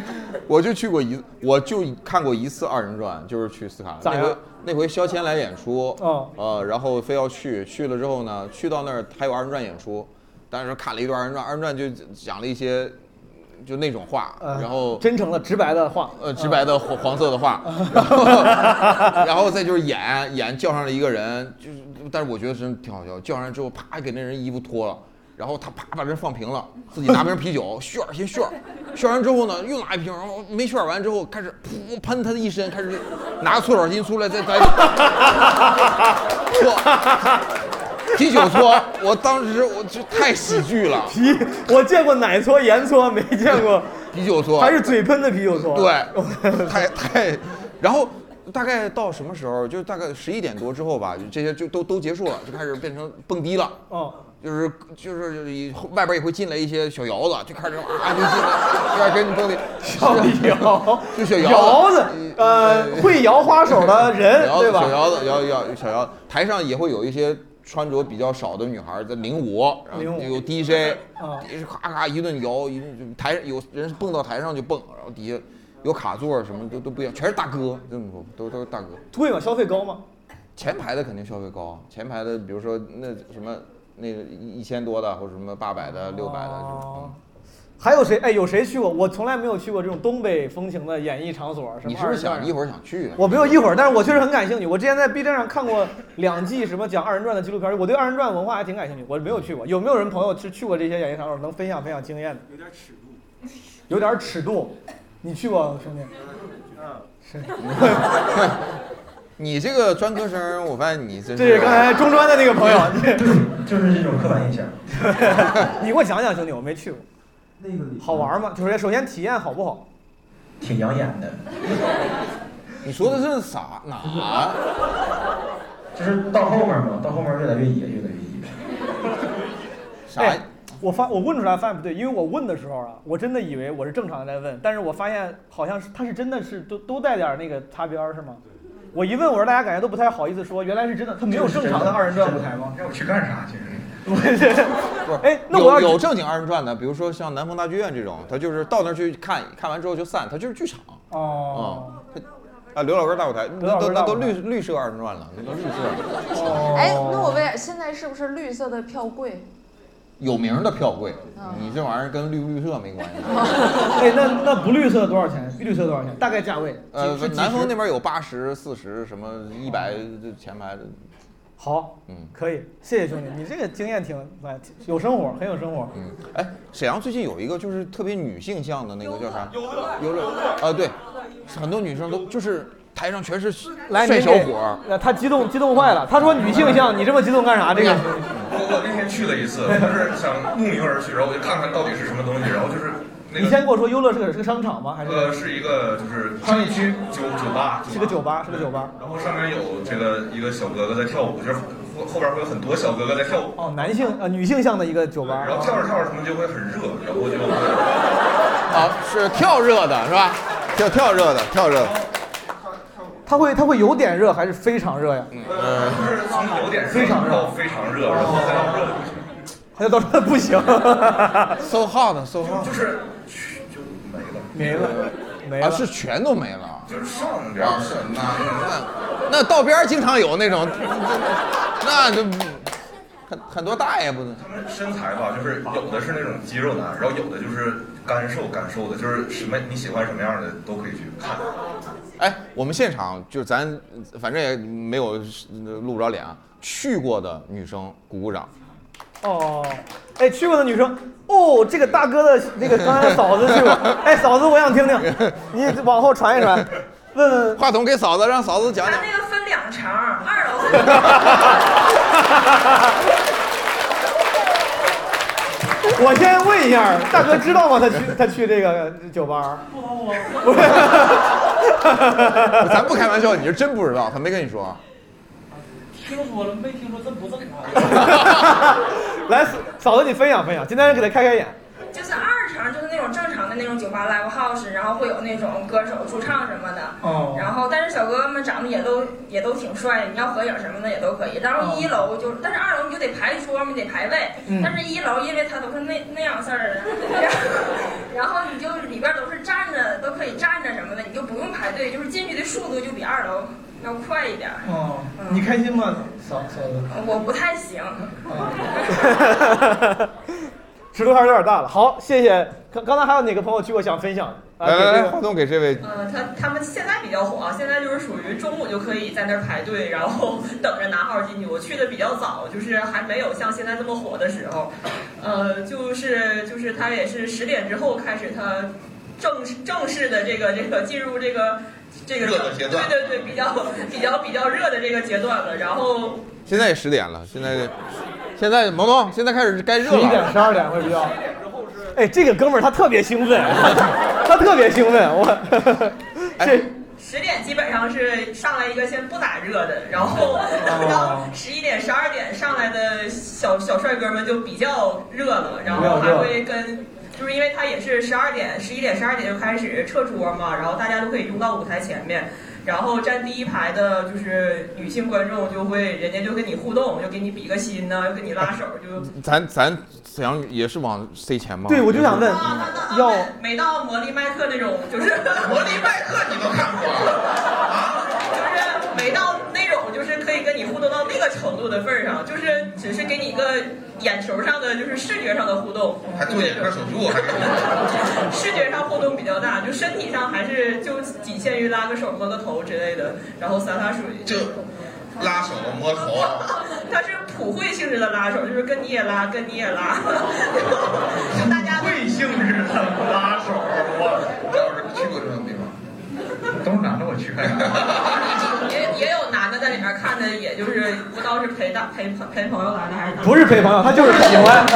我就去过一，我就看过一次二人转，就是去斯卡那回那回肖谦来演出，哦。呃，然后非要去，去了之后呢，去到那儿还有二人转演出，但是看了一段二人转，二人转就讲了一些就那种话，呃然后真诚的、直白的话，呃直白的黄黄色的话，然后 然后再就是演演叫上了一个人，就是但是我觉得真挺好笑，叫上来之后啪给那人衣服脱了。然后他啪把人放平了，自己拿瓶啤酒 炫先炫，炫完之后呢又拿一瓶，然后没炫完之后开始噗喷他的一身，开始拿个搓澡巾出来再 再搓啤酒搓，我当时我就太喜剧了，啤我见过奶搓、盐搓，没见过啤酒搓，还是嘴喷的啤酒搓。对，太太，然后大概到什么时候？就大概十一点多之后吧，这些就都都结束了，就开始变成蹦迪了。哦，就是就是以外边也会进来一些小窑子，就开始啊就进来，就开始给你蹦迪。小窑，就小窑窑子，呃，会摇花手的人，对吧？小窑子，摇摇小窑，台上也会有一些穿着比较少的女孩在领舞，然后有 DJ，咔咔一顿摇，一顿就台有人蹦到台上就蹦，然后底下有卡座什么都都不一样，全是大哥，这么说都都是大哥。贵吗？消费高吗？前排的肯定消费高，前排的比如说那什么那个一一千多的或者什么八百的、六百的，哦还有谁？哎，有谁去过？我从来没有去过这种东北风情的演艺场所。什么你是不是想一会儿想去？我没有一会儿，但是我确实很感兴趣。我之前在 B 站上看过两季什么讲二人转的纪录片，我对二人转文化还挺感兴趣。我没有去过，有没有人朋友是去过这些演艺场所，能分享分享经验的？有点尺度。有点尺度，你去过兄弟？嗯，是。你这个专科生，我发现你真这是刚才中专的那个朋友，就是这种刻板印象。你给我讲讲，兄弟，我没去过。那个好玩吗？就是首先体验好不好？挺养眼的。你说的是啥哪？就是到后面嘛，到后面越来越野，越来越野。啥？哎我发我问出来发现不对，因为我问的时候啊，我真的以为我是正常的在问，但是我发现好像是他是真的是都都带点那个擦边是吗？我一问我说大家感觉都不太好意思说，原来是真的，他没有正常的二人转舞台吗？让我去干啥？其实。不是，哎，那我要有有正经二人转的，比如说像南方大剧院这种，他就是到那儿去看，看完之后就散，他就是剧场。哦。啊，刘老根大舞台，那都那都绿绿色二人转了，那都绿色。哎，那我问，现在是不是绿色的票贵？有名的票贵，嗯你这玩意儿跟绿不绿色没关系。哎，那那不绿色多少钱？绿色多少钱？大概价位？呃南丰那边有八十、四十，什么一百前排的。好，嗯，可以，谢谢兄弟，你这个经验挺哎有生活，很有生活。嗯，哎，沈阳最近有一个就是特别女性向的那个叫啥？优乐。啊，对，很多女生都就是台上全是来，帅小伙他激动激动坏了，他说女性像，你这么激动干啥？这个我我那天去了一次，我就是想慕名而去，然后我就看看到底是什么东西，然后就是那个你先跟我说，优乐是个是个商场吗？还是呃是一个就是商业区酒酒吧，是个酒吧，是个酒吧。然后上面有这个一个小哥哥在跳舞，就是后后边会有很多小哥哥在跳舞，哦，男性呃女性像的一个酒吧。然后跳着跳着他们就会很热，然后就啊，是跳热的是吧？跳跳热的，跳热的。它会它会有点热还是非常热呀？嗯就是从有点热非常热非常热，然后再到热就不行，还有到时候不行 so hot so hot 就是就没了，没了没了，是全都没了。就是上边啊，是那那那道边儿经常有那种，那就很很多大爷不能。他们身材吧，就是有的是那种肌肉男，然后有的就是干瘦干瘦的，就是什么你喜欢什么样的都可以去看。哎，我们现场就咱反正也没有呃露不着脸啊，去过的女生鼓鼓掌。哦，哎，去过的女生，哦，这个大哥的那个刚才嫂子去过，哎，嫂子我想听听，你往后传一传，问问。话筒给嫂子，让嫂子讲讲。那个分两层，二楼 我先问一下，大哥知道吗？他去他去这个酒吧？不是，咱不开玩笑，你是真不知道，他没跟你说。听说了没听说，这不正常。来，嫂子你分享分享，今天给他开开眼。就是二场，就是那种正常的那种酒吧 live house，然后会有那种歌手驻唱什么的。哦然后，但是小哥哥们长得也都也都挺帅的，你要合影什么的也都可以。然后一楼就，但是二楼你就得排桌嘛，你得排位。嗯但是一楼因为它都是那那样式儿的，然后 然后你就里边都是站着，都可以站着什么的，你就不用排队，就是进去的速度就比二楼要快一点。哦，你开心吗，嫂嫂子？我不太行。尺度还是有点大了。好，谢谢。刚刚才还有哪个朋友去过想分享？啊，来来来，给这个话筒给这位。呃，他他们现在比较火啊，现在就是属于中午就可以在那儿排队，然后等着拿号进去。我去的比较早，就是还没有像现在这么火的时候，呃，就是就是他也是十点之后开始他正式正式的这个这个进入这个这个热的阶段对对对，比较比较比较热的这个阶段了。然后现在也十点了，现在现在萌萌现在开始该热了。十一点、十二点会比较。哎，这个哥们儿他特别兴奋，他特别兴奋，我这十点基本上是上来一个先不咋热的，然后然后十一点、十二点上来的小小帅哥们就比较热了，然后还会跟。就是因为他也是十二点、十一点、十二点就开始撤桌嘛，然后大家都可以拥到舞台前面，然后站第一排的就是女性观众就会，人家就跟你互动，就给你比个心呐、又跟你拉手，就咱咱沈阳也是往 C 前吗？对，我就想问，要没到魔力麦克那种，就是 魔力麦克你都看过啊？就是没到那种，就是可以跟你互动到那个程度的份儿上，就是只是给你一个眼球上的，就是视觉上的互动，还做眼科手术，还 视觉上互动比较大，就身体上还是就仅限于拉个手、摸个头之类的，然后洒洒水。就拉手摸头。它是普惠性质的拉手，就是跟你也拉，跟你也拉，就大家惠性质的拉手，我赵老师去过这种地方，都是男的，我去看。看的，也就是不知道是陪大陪陪朋友来的还是不是陪朋友，他就是喜欢。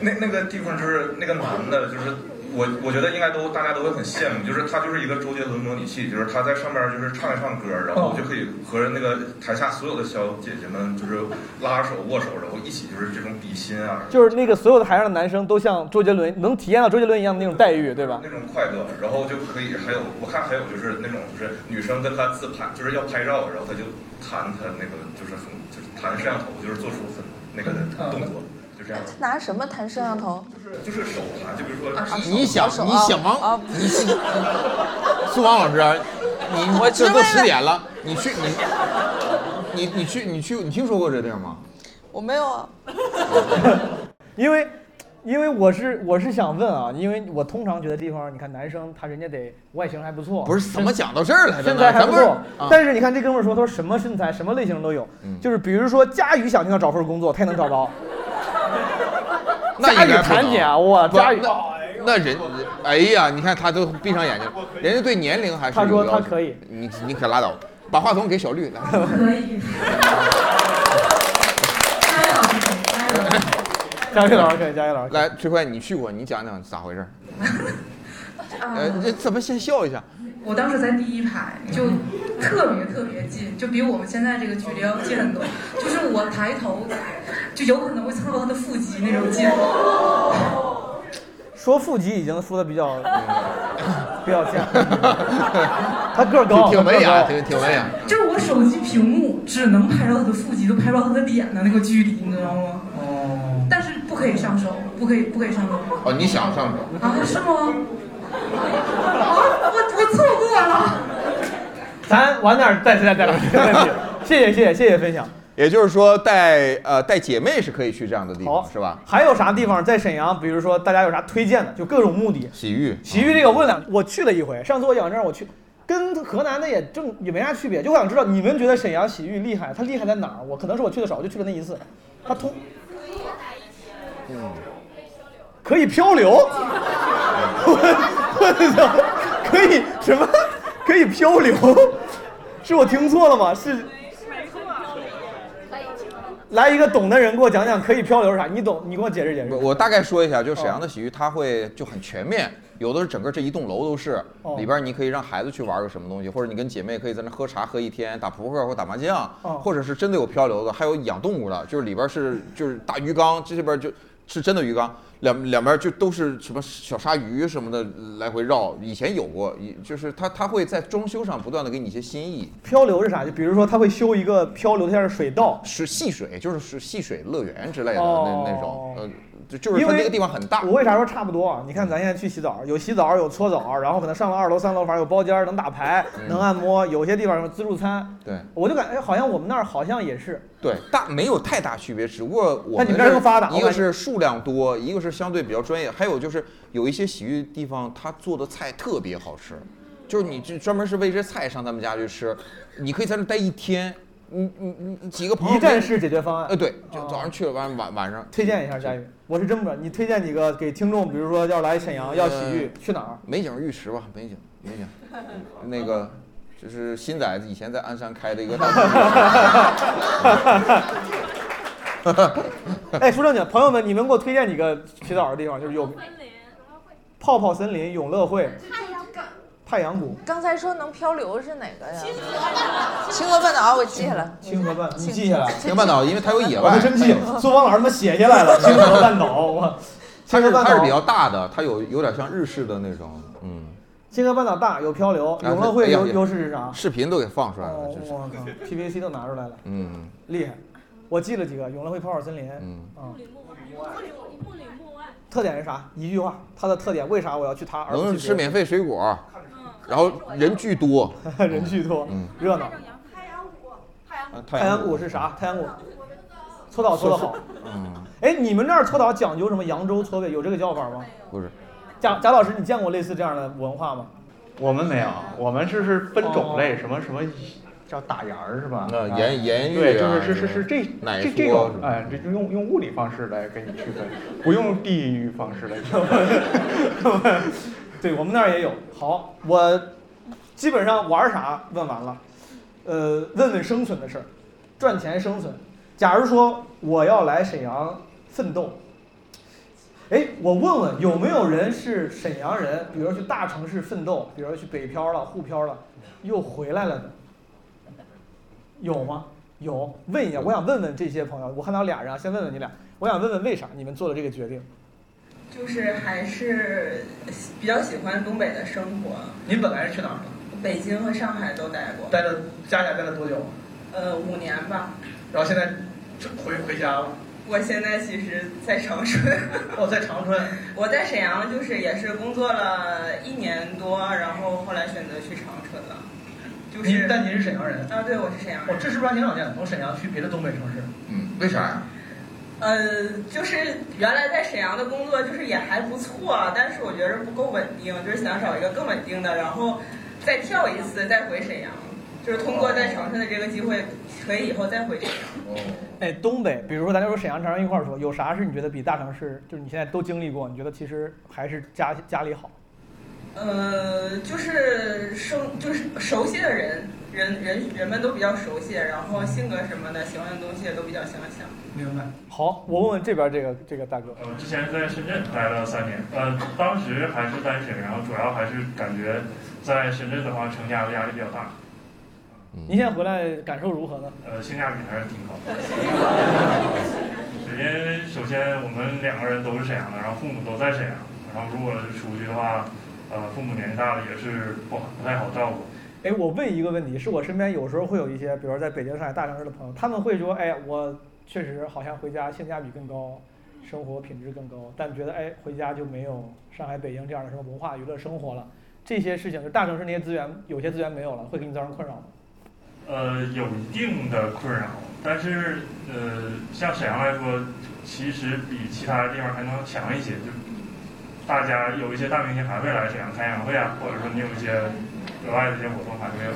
那那个地方就是那个男的，就是我我觉得应该都大家都会很羡慕，就是他就是一个周杰伦模拟器，就是他在上面就是唱一唱歌，然后就可以和那个台下所有的小姐姐们就是拉手握手，然后一起就是这种比心啊，就是那个所有的台上的男生都像周杰伦，能体验到周杰伦一样的那种待遇，对吧？那种快乐，然后就可以还有我看还有就是那种就是女生跟他自拍，就是要拍照，然后他就弹他那个就是很就是弹摄像头，就是做出很那个的动作，就这样。拿什么弹摄像头？就是就是手弹，就比如说啊你想你想啊王，你是苏王老师啊，你 我这都十点了，你去你你你去你去你听说过这地儿吗？我没有啊。因为，因为我是我是想问啊，因为我通常觉得地方，你看男生他人家得外形还不错，不是怎么讲到这儿来的呢身材还不错。啊但是你看这哥们儿说，他说什么身材、什么类型都有，嗯就是比如说佳宇想去那找份工作，他也能找着。那佳宇应该不能谭姐啊，哇，不佳宇，那那人，哎呀，你看他都闭上眼睛，人家对年龄还是他说有要求他可以，你你可拉倒，把话筒给小绿来。可以。佳宇老师可以，佳宇老师来，崔慧，你去过，你讲讲咋回事儿？呃，这怎么先笑一下？我当时在第一排，就特别特别近，就比我们现在这个距离要近很多。就是我抬头，就有可能会蹭到他的腹肌那种近。说腹肌已经说的比较 比较像，他个儿高，挺挺文雅，挺挺文雅。就是我手机屏幕只能拍到他的腹肌，都拍不到他的脸的那个距离，你知道吗？哦。但是不可以上手，不可以不可以上手。哦，你想上手？啊？是吗？啊，我我错过了。咱晚点再再再聊这个问题。谢谢谢谢谢谢分享。也就是说带呃带姐妹是可以去这样的地方，是吧？还有啥地方在沈阳？比如说大家有啥推荐的？就各种目的。洗浴，洗浴这个问两，我去了一回。上次我养证我去，跟河南的也正也没啥区别。就我想知道你们觉得沈阳洗浴厉害，它厉害在哪儿？我可能是我去的少，我就去了那一次。它通嗯，可以漂流，可以什么？可以漂流？是我听错了吗？是。来一个懂的人给我讲讲可以漂流是啥？你懂？你给我解释解释。我我大概说一下，就沈哦阳的洗浴，它会就很全面，有的是整个这一栋楼都是，哦里边你可以让孩子去玩个什么东西，或者你跟姐妹可以在那喝茶喝一天，打扑克或打麻将，哦或者是真的有漂流的，还有养动物的，就是里边是就是大鱼缸，这边就是真的鱼缸，两两边就都是什么小鲨鱼什么的来回绕。以前有过，以就是它它会在装修上不断的给你一些新意。漂流是啥？就比如说他会修一个漂流的像是水道，是戏水，就是是戏水乐园之类的哦那那种，呃，就就是因为它那个地方很大。我为啥说差不多啊？你看咱现在去洗澡，有洗澡，有搓澡，然后可能上了二楼、三楼，反正有包间，能打牌，嗯能按摩，有些地方有自助餐。对我就感觉哎好像我们那儿好像也是。对，大没有太大区别，只不过我们这儿更发达一个是数量多，一个是相对比较专业，还有就是有一些洗浴地方，他做的菜特别好吃，就是你就专门是为这菜上他们家去吃，你可以在那待一天，你你你几个朋友一站式解决方案。呃，对，就早上去了，完晚晚上。推荐一下佳宇，我是真不知道，你推荐几个给听众，比如说要来沈阳要洗浴，去哪儿？美景浴池吧，美景美景，那个 就是新仔以前在鞍山开的一个大 哎，说正经，朋友们，你们给我推荐几个洗澡的地方，就是有泡泡森林、永乐汇、太阳谷、刚才说能漂流是哪个呀？清河半岛，我记下来。清河半，你记下来。清河半岛，因为它有野外，我都生气，苏芳老师他妈写下来了，清河半岛，我。它清河半岛是它是比较大的，它有有点像日式的那种，嗯。清河半岛大，有漂流，永乐汇优优势是啥？视频都给放出来了，哦就是。我靠，PVC 都拿出来了，嗯，厉害。我记了几个，永乐汇泡泡森林，嗯啊。特点是啥？一句话，它的特点为啥我要去它？能去吃免费水果，然后人巨多，人巨多，嗯，热闹。太阳谷太阳谷是啥？太阳谷，搓澡搓得好。嗯，哎，你们那儿搓澡讲究什么扬州搓背？有这个叫法吗？不是，贾贾老师，你见过类似这样的文化吗？我们没有，我们这是分种类，什么什么叫打牙儿是吧？那啊盐盐浴对，啊就是是是是这这这种哎，这就用用物理方式来跟你区分，不用地域方式来区分。对我们那儿也有。好，我基本上玩啥问完了，呃，问问生存的事儿，赚钱生存。假如说我要来沈阳奋斗，哎，我问问有没有人是沈阳人，比如说去大城市奋斗，比如说去北漂了、沪漂了，又回来了的，有吗？有，问一下，我想问问这些朋友，我看到俩人啊，先问问你俩，我想问问为啥你们做了这个决定？就是还是比较喜欢东北的生活。您本来是去哪儿的？北京和上海都待过，待了加起来待了多久？呃，五年吧。然后现在回回家了。我现在其实，在长春。哦，在长春。我在沈阳，就是也是工作了一年多，然后后来选择去长春了。就是您但您是沈阳人啊？对，我是沈阳人。哦，这是不是还挺少见的？从沈阳去别的东北城市？嗯，为啥呀？呃，就是原来在沈阳的工作就是也还不错啊，但是我觉得不够稳定，就是想找一个更稳定的，然后再跳一次再回沈阳，就是通过在长春的这个机会，可以以后再回沈阳。哎，东北，比如说咱就说沈阳、长春一块儿说，有啥是你觉得比大城市，就是你现在都经历过，你觉得其实还是家家里好？呃，就是生就是熟悉的人，人人人们都比较熟悉，然后性格什么的，喜欢的东西也都比较相像。明白。好，我问问这边这个这个大哥。呃，之前在深圳待了三年，呃，当时还是单身，然后主要还是感觉在深圳的话，成家的压力比较大。您现在回来感受如何呢？呃，性价比还是挺高的。首先，首先我们两个人都是沈阳的，然后父母都在沈阳，然后如果是出去的话，呃，父母年纪大了也是不好不太好照顾。哎，我问一个问题，是我身边有时候会有一些，比如说在北京、上海大城市的朋友，他们会说，哎，我确实好像回家性价比更高，生活品质更高，但觉得哎回家就没有上海、北京这样的什么文化娱乐生活了。这些事情，就大城市那些资源，有些资源没有了，会给你造成困扰吗？呃，有一定的困扰，但是呃，像沈阳来说，其实比其他地方还能强一些。就大家有一些大明星还会来沈阳开演唱会啊，或者说你有一些额外的一些活动还会有，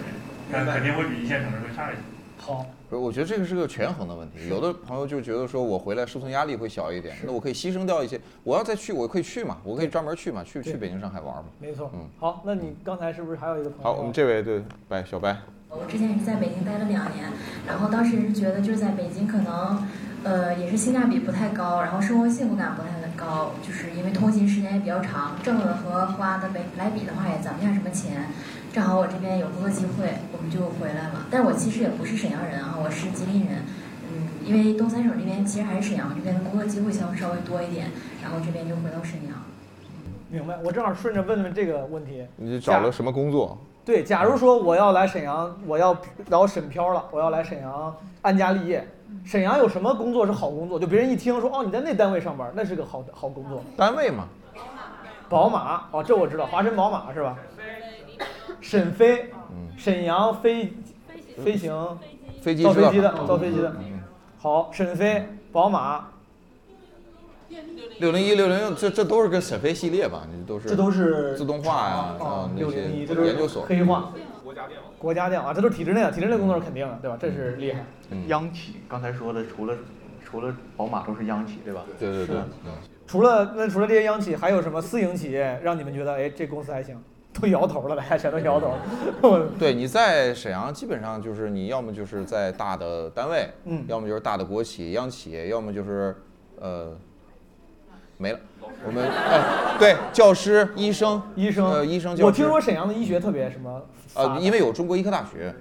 但肯定会比一线城市会差一些。好，不是，我觉得这个是个权衡的问题。有的朋友就觉得说我回来生存压力会小一点，那我可以牺牲掉一些，我要再去，我可以去嘛，我可以专门去嘛，去去北京、上海玩嘛。没错。嗯，好，那你刚才是不是还有一个朋友？好，我们这位对白小白。我之前也是在北京待了两年，然后当时是觉得就是在北京可能，呃，也是性价比不太高，然后生活幸福感不太高，就是因为通勤时间也比较长，挣的和花的来来比的话也攒不下什么钱。正好我这边有工作机会，我们就回来了。但我其实也不是沈阳人啊，我是吉林人。嗯，因为东三省这边其实还是沈阳这边的工作机会相稍微多一点，然后这边就回到沈阳。明白，我正好顺着问问这个问题。你找了什么工作？对，假如说我要来沈阳，我要然后沈漂了，我要来沈阳安家立业。沈阳有什么工作是好工作？就别人一听说哦你在那单位上班，那是个好好工作。单位嘛，宝马哦，这我知道，华晨宝马是吧？沈飞，沈阳飞飞行飞机造飞机的造飞机的。好，沈飞宝马，六零一、六零六，这这都是跟沈飞系列吧？你都是这都是自动化呀，那些六零一，这都是研究所黑化。国家电网啊，这都是体制内的，体制内工作是肯定的，对吧？这是厉害。央企刚才说的，除了除了宝马都是央企，对吧？对对对。除了那除了这些央企，还有什么私营企业让你们觉得哎这公司还行？都摇头了，大家全都摇头了。对，你在沈阳基本上就是你要么就是在大的单位，嗯要么就是大的国企、央企，要么就是呃没了。我们哎对教师、医生、医生、呃医生、教师。我听说沈阳的医学特别什么呃，因为有中国医科大学。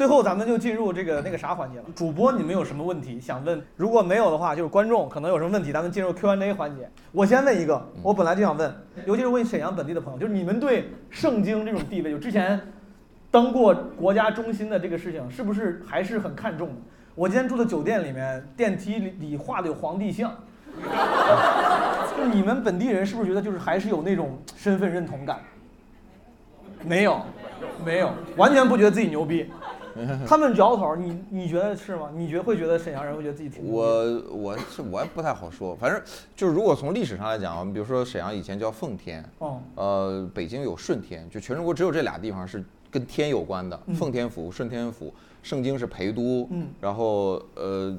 最后咱们就进入这个那个啥环节了。主播，你们有什么问题想问？如果没有的话，就是观众可能有什么问题，咱们进入 Q&A 环节。我先问一个，我本来就想问，尤其是问沈阳本地的朋友，就是你们对圣经这种地位，就之前当过国家中心的这个事情，是不是还是很看重的？我今天住的酒店里面，电梯里里画的有皇帝像，就你们本地人是不是觉得就是还是有那种身份认同感？没有，没有，完全不觉得自己牛逼。他们摇头，你你觉得是吗？你觉得会觉得沈阳人会觉得自己挺我我是我也不太好说，反正就是如果从历史上来讲，我们比如说沈阳以前叫奉天，哦呃，北京有顺天，就全中国只有这俩地方是跟天有关的，嗯奉天府、顺天府。盛京是陪都，嗯然后呃，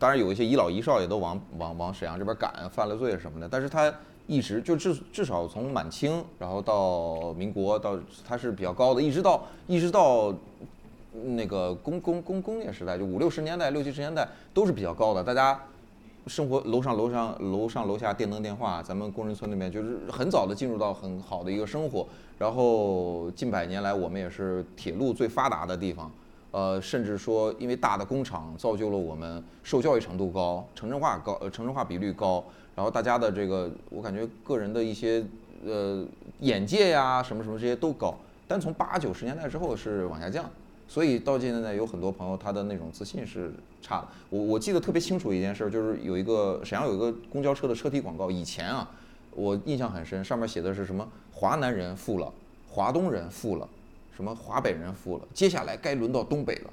当然有一些遗老遗少也都往往往沈阳这边赶，犯了罪什么的，但是他一直就至至少从满清，然后到民国，到他是比较高的，一直到一直到那个工工工工业时代，就五六十年代、六七十年代都是比较高的，大家生活楼上楼上楼上楼下电灯电话，咱们工人村那边就是很早的进入到很好的一个生活，然后近百年来我们也是铁路最发达的地方。呃，甚至说，因为大的工厂造就了我们受教育程度高，城镇化高，呃，城镇化比率高，然后大家的这个，我感觉个人的一些呃眼界呀，什么什么这些都高。但从八九十年代之后是往下降，所以到现在有很多朋友他的那种自信是差的。我我记得特别清楚一件事，就是有一个沈阳有一个公交车的车体广告，以前啊，我印象很深，上面写的是什么华南人富了，华东人富了。什么华北人富了，接下来该轮到东北了。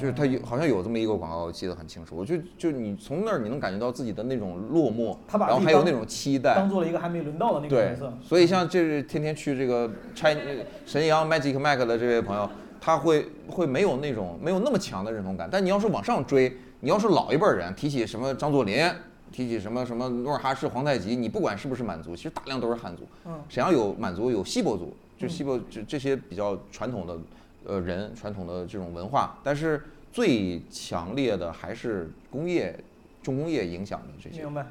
就是他有好像有这么一个广告，我记得很清楚。我就就你从那儿你能感觉到自己的那种落寞，然后还有那种期待，当做了一个还没轮到的那个角色。，所以像这是天天去这个 China 神阳 Magic Mac 的这位朋友，他会会没有那种没有那么强的认同感。但你要是往上追，你要是老一辈儿人提起什么张作霖，提起什么什么努尔哈赤、皇太极，你不管是不是满族，其实大量都是汉族。嗯沈阳有满族，有锡伯族，就锡伯这这些比较传统的呃人，传统的这种文化，但是最强烈的还是工业重工业影响的这些。明白。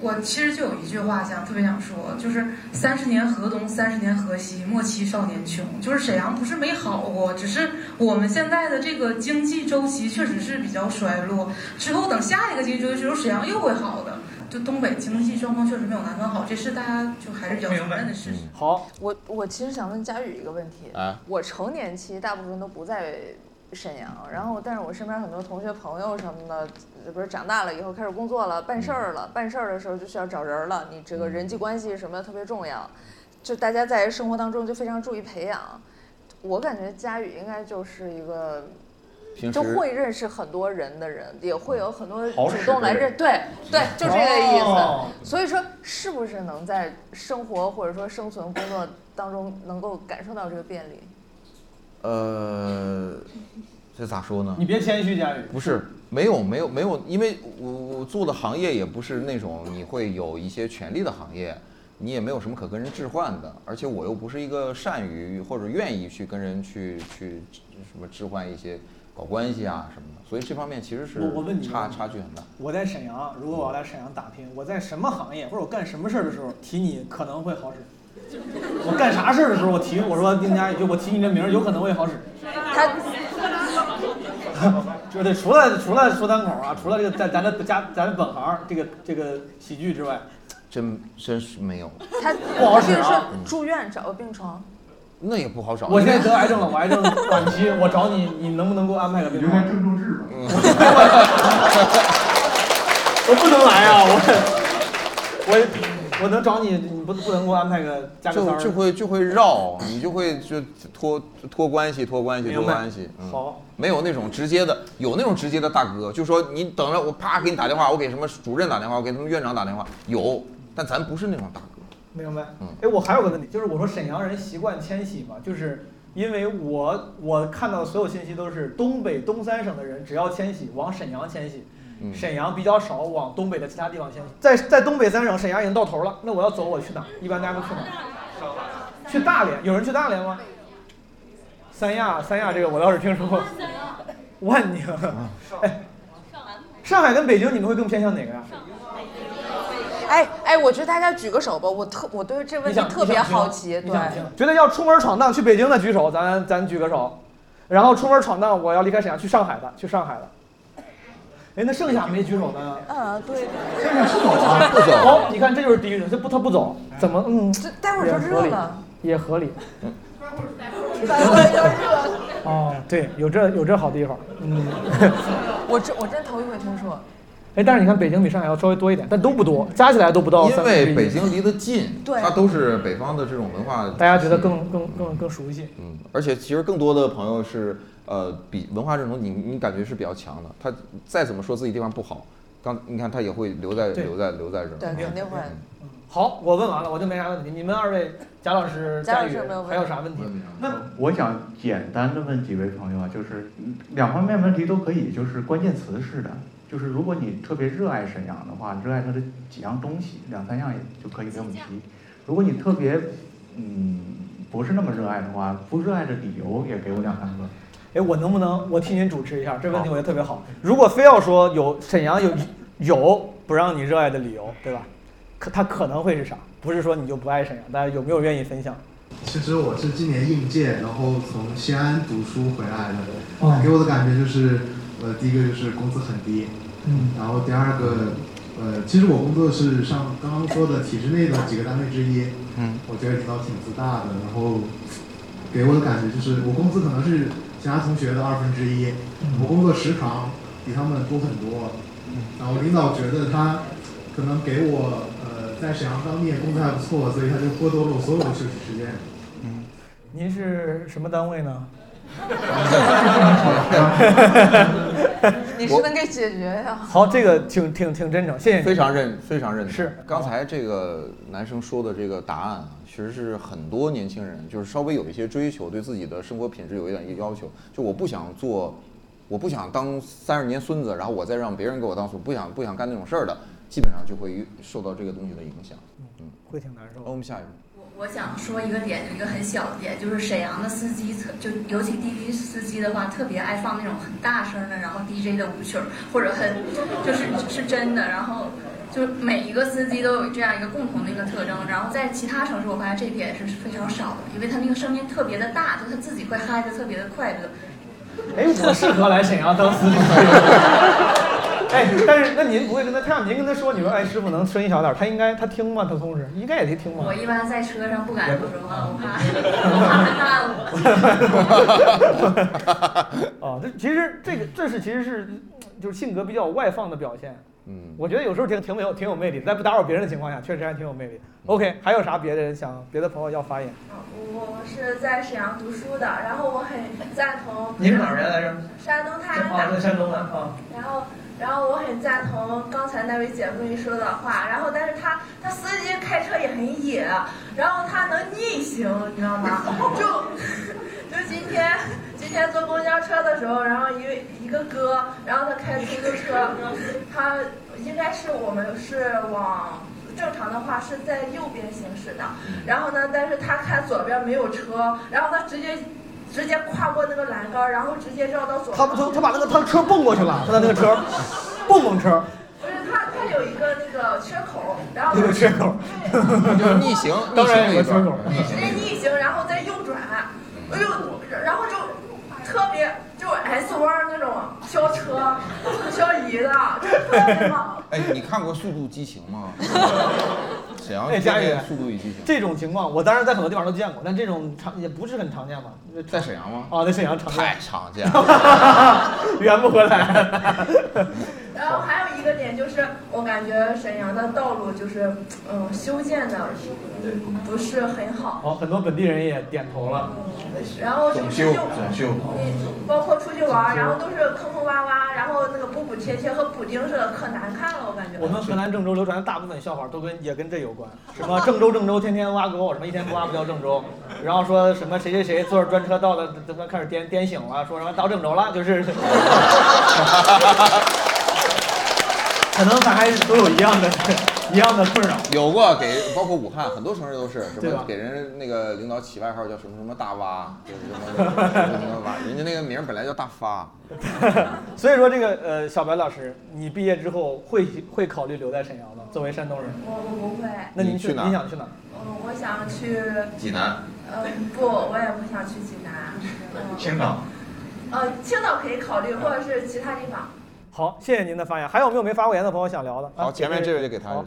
我其实就有一句话想特别想说，就是三十年河东，三十年河西，莫欺少年穷。就是沈阳不是没好过，只是我们现在的这个经济周期确实是比较衰落。之后等下一个经济周期时候，沈阳又会好的。就东北经济状况确实没有南方好，这是大家就还是比较承认的事实。好，我我其实想问佳宇一个问题。啊我成年期大部分都不在沈阳，然后但是我身边很多同学朋友什么的，不是长大了以后开始工作了，办事儿了，办事儿的时候就需要找人了，你这个人际关系什么的特别重要，就大家在生活当中就非常注意培养。我感觉佳宇应该就是一个。就会认识很多人的人，也会有很多主动来认，对对，就这个意思。哦所以说，是不是能在生活或者说生存工作当中能够感受到这个便利？呃，这咋说呢？你别谦虚，佳宇。不是，没有没有没有，因为我我做的行业也不是那种你会有一些权利的行业，你也没有什么可跟人置换的，而且我又不是一个善于或者愿意去跟人去去什么置换一些搞关系啊什么的，所以这方面其实是我我问你差差距很大。我在沈阳，如果我要来沈阳打拼，我在什么行业或者我干什么事儿的时候提你可能会好使。我干啥事儿的时候，我提我说丁佳宇，就我提你这名儿，有可能会好使。他就对，除了除了说单口啊，除了这个咱咱的家咱的本行这个这个喜剧之外，真真是没有，他不好使啊就是住院找个病床，那也不好找。我现在得癌症了，我癌症晚期，我找你，你能不能给我安排个病床？郑重治吧。我不能来啊！我 我我能找你，你不不能给我安排个加个就就会就会绕，你就会就托托关系托关系托关系。嗯好，没有那种直接的，有那种直接的大哥，就说你等着我啪给你打电话，我给什么主任打电话，我给他们院长打电话，有，但咱不是那种大哥。明白嗯。哎，我还有个问题，就是我说沈阳人习惯迁徙嘛，就是因为我我看到的所有信息都是东北东三省的人只要迁徙往沈阳迁徙，嗯沈阳比较少往东北的其他地方迁徙。在在东北三省，沈阳已经到头了，那我要走我去哪？一般大家都去哪儿？去大连，有人去大连吗？三亚，三亚这个我倒是听说过。万宁，哎，上海跟北京你们会更偏向哪个呀？哎哎，我觉得大家举个手吧，我特我对这个问题特别好奇，对？觉得要出门闯荡去北京的举手，咱咱举个手。然后出门闯荡，我要离开沈阳去上海的，去上海的。哎，那剩下没举手的呢？嗯，对，剩下不走啊，不走哦，你看这就是第一人，这不他不走，怎么嗯？这待会儿就热了。也合理。待会儿就热。哦，对，有这有这好地方，嗯。我真我真头一回听说。哎，但是你看北京比上海要稍微多一点，但都不多，加起来都不到因。为北京离得近，对它都是北方的这种文化，大家觉得更更更更熟悉。嗯，而且其实更多的朋友是呃比文化认同你你感觉是比较强的，他再怎么说自己地方不好，刚你看他也会留在留在留在这儿。对，肯定会。好，我问完了，我就没啥问题。你们二位，贾老师、贾老宇师没有问题还有啥问题？那我想简单的问几位朋友啊，就是嗯两方面问题都可以，就是关键词式的，就是如果你特别热爱沈阳的话，热爱它的几样东西，两三样也就可以给我们提。如果你特别嗯不是那么热爱的话，不热爱的理由也给我两三个。哎，我能不能我替您主持一下？这问题我觉得特别好。如果非要说有沈阳有有不让你热爱的理由，对吧？可它可能会是啥？不是说你就不爱沈阳，大家有没有愿意分享？其实我是今年应届，然后从西安读书回来的。哦给我的感觉就是，呃，第一个就是工资很低，嗯然后第二个，呃，其实我工作是上刚刚说的体制内的几个单位之一，嗯，我觉得领导挺自大的，然后给我的感觉就是我工资可能是其他同学的二分之一，我工作时长比他们多很多，然后领导觉得他可能给我呃在沈阳当地工作还不错，所以他就剥夺了我所有的休息时间。嗯您是什么单位呢？你是能给解决呀？好，这个挺挺挺真诚，谢谢你。非常认非常认同。是刚才这个男生说的这个答案啊，其实是很多年轻人就是稍微有一些追求，对自己的生活品质有一点要求。就我不想做，我不想当三十年孙子，然后我再让别人给我当孙，不想不想干那种事儿的，基本上就会受到这个东西的影响。嗯，会挺难受。那我们下一个。我想说一个点，就一个很小的点，就是沈阳的司机特就尤其滴滴司机的话，特别爱放那种很大声的，然后 DJ 的舞曲儿，或者很就是是真的，然后就每一个司机都有这样一个共同的一个特征。然后在其他城市，我发现这一点是非常少的，因为他那个声音特别的大，就他自己会嗨的特别的快乐。哎，我适合来沈阳当司机。哎，但是那您不会跟他，他让您跟他说，你说哎，师傅能声音小点，他应该他听吗？他同时应该也得听吗？我一般在车上不敢说话，我怕我怕他看我。哦，这其实这个这是其实是就是性格比较外放的表现。嗯，我觉得有时候挺挺有挺有魅力，在不打扰别人的情况下，确实还挺有魅力。OK，还有啥别的人想别的朋友要发言？我是在沈阳读书的，然后我很赞同。您是哪儿人来着？山东太原啊，在山东的啊。然后，然后我很赞同刚才那位姐妹说的话，然后但是他他司机开车也很野，然后他能逆行，你知道吗？就就今天今天坐公交车的时候，然后一位一个哥，然后他开出租车，他应该是我们是往。正常的话是在右边行驶的，然后呢，但是他看左边没有车，然后他直接直接跨过那个栏杆，然后直接绕到左。他不他他把那个他的车蹦过去了，他的那个车，蹦蹦车。不是他他有一个那个缺口，然后有个缺口，就是逆行，当然有个缺口。直接逆行，然后再右转，哎呦，然后就特别就 S 弯那种飘车、漂移的，就特别猛。哎，你看过《速度激情》吗？沈阳哎，佳宇，速度与激情》这种情况，我当然在很多地方都见过，但这种常也不是很常见吧？在沈阳吗？啊，在沈阳常见。太常见了，圆不回来。然后还有一个点就是，我感觉沈阳的道路就是，嗯，修建的不是很好。好，很多本地人也点头了。然后总修，就是就总修。包括出去玩，然后都是坑坑洼洼，然后那个补补贴贴和补丁似的，可难看了，我感觉。我们河南郑州流传的大部分笑话都跟也跟这有关，什么 郑州郑州天天挖沟，什么一天不挖不叫郑州，然后说什么谁谁谁坐着专车到了，怎么开始颠颠醒了，说什么到郑州了，就是，可能咱还都有一样的 一样的困扰。有过给，包括武汉很多城市都是什对吧么给人那个领导起外号叫什么什么大蛙，就是什么什么什么蛙，人家那个名儿本来叫大发。所以说这个呃，小白老师，你毕业之后会会考虑留在沈阳吗？作为山东人，我我不会。那您你去哪儿你想去哪儿？嗯，我想去。济南。嗯，不，我也不想去济南。嗯青岛。呃，青岛可以考虑，或者是其他地方。好，谢谢您的发言。还有没有没发过言的朋友想聊的？啊好，前面这位就给他好。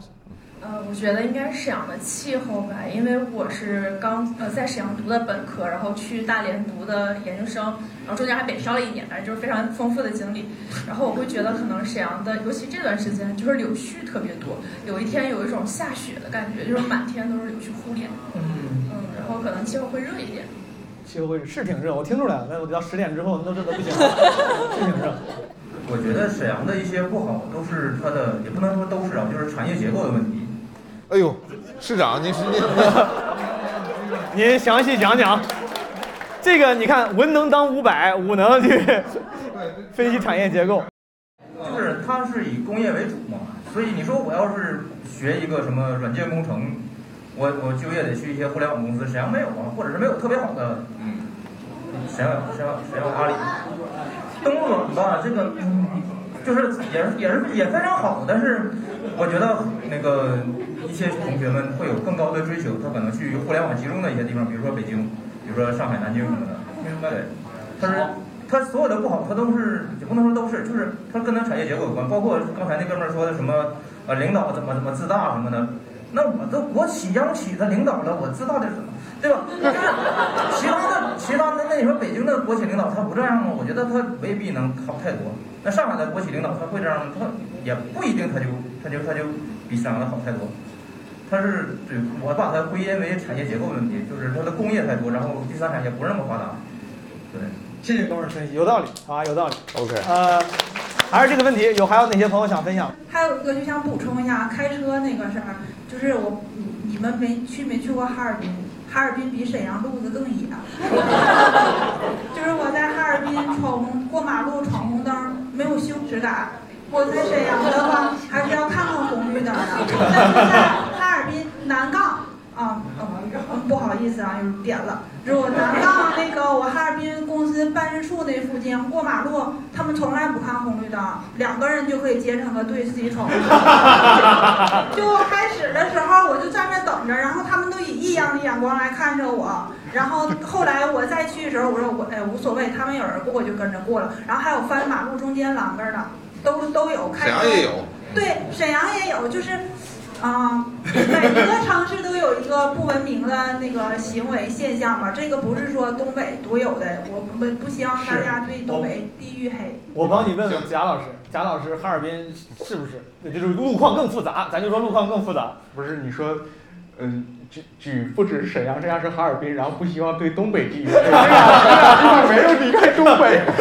呃，我觉得应该是沈阳的气候吧，因为我是刚呃在沈阳读的本科，然后去大连读的研究生，然后中间还北漂了一年，反正就是非常丰富的经历。然后我会觉得可能沈阳的，尤其这段时间就是柳絮特别多，有一天有一种下雪的感觉，就是满天都是柳絮糊脸。嗯，嗯，然后可能气候会热一点。气候会是挺热，我听出来了。那我到十点之后，那都热的不行了，是挺热。我觉得沈阳的一些不好都是它的，也不能说都是啊，就是产业结构的问题。哎呦，市长，您是您 您详细讲讲。这个你看，文能当五百，武能去分析产业结构。就是它是以工业为主嘛，所以你说我要是学一个什么软件工程，我我就业得去一些互联网公司，沈阳没有啊，或者是没有特别好的，嗯，沈阳沈阳沈阳阿里，东软吧，这个嗯，就是也是也是也非常好，但是我觉得那个一些同学们会有更高的追求，他可能去互联网集中的一些地方，比如说北京，比如说上海、南京什么的，对，他是。他所有的不好，他都是也不能说都是，就是他跟他产业结构有关，包括刚才那哥们儿说的什么呃领导怎么怎么自大什么的，那我都国企央企的领导了，我自大点什么，对吧？就是其他的其他的那你说北京的国企领导他不这样吗？我觉得他未必能好太多。那上海的国企领导他会这样吗？他也不一定，他就他就他就比沈阳的好太多。他是对我把它归因为产业结构问题，就是它的工业太多，然后第三产业不是那么发达。对，谢谢哥们儿分析，有道理啊，有道理。OK，呃，还是这个问题，有还有哪些朋友想分享？还有一个就想补充一下开车那个事儿，就是我你你们没去没去过哈尔滨？哈尔滨比沈阳路子更野，就是我在哈尔滨闯红过马路闯红灯没有羞耻感，我在沈阳的话还是要看看红绿灯的。但是在哈尔滨南岗啊，嗯不好意思啊，又点了。如果南杠那个我哈尔滨公司办事处那附近过马路，他们从来不看红绿灯，两个人就可以结成个队，自己闯。就开始的时候我就站着等着，然后他们都以异样的眼光来看着我。然后后来我再去的时候，我说我哎无所谓，他们有人过我就跟着过了。然后还有翻马路中间栏杆的，都都有。开沈阳也有。对，沈阳也有，就是。啊、每一个城市都有一个不文明的那个行为现象嘛，这个不是说东北独有的，我们不希望大家对东北地域黑。我帮你问问贾老师，贾老师，哈尔滨是不是？就是路况更复杂，咱就说路况更复杂。不是你说，嗯，举举不只是沈阳，这样是哈尔滨，然后不希望对东北地域，这样这样没有离开东北。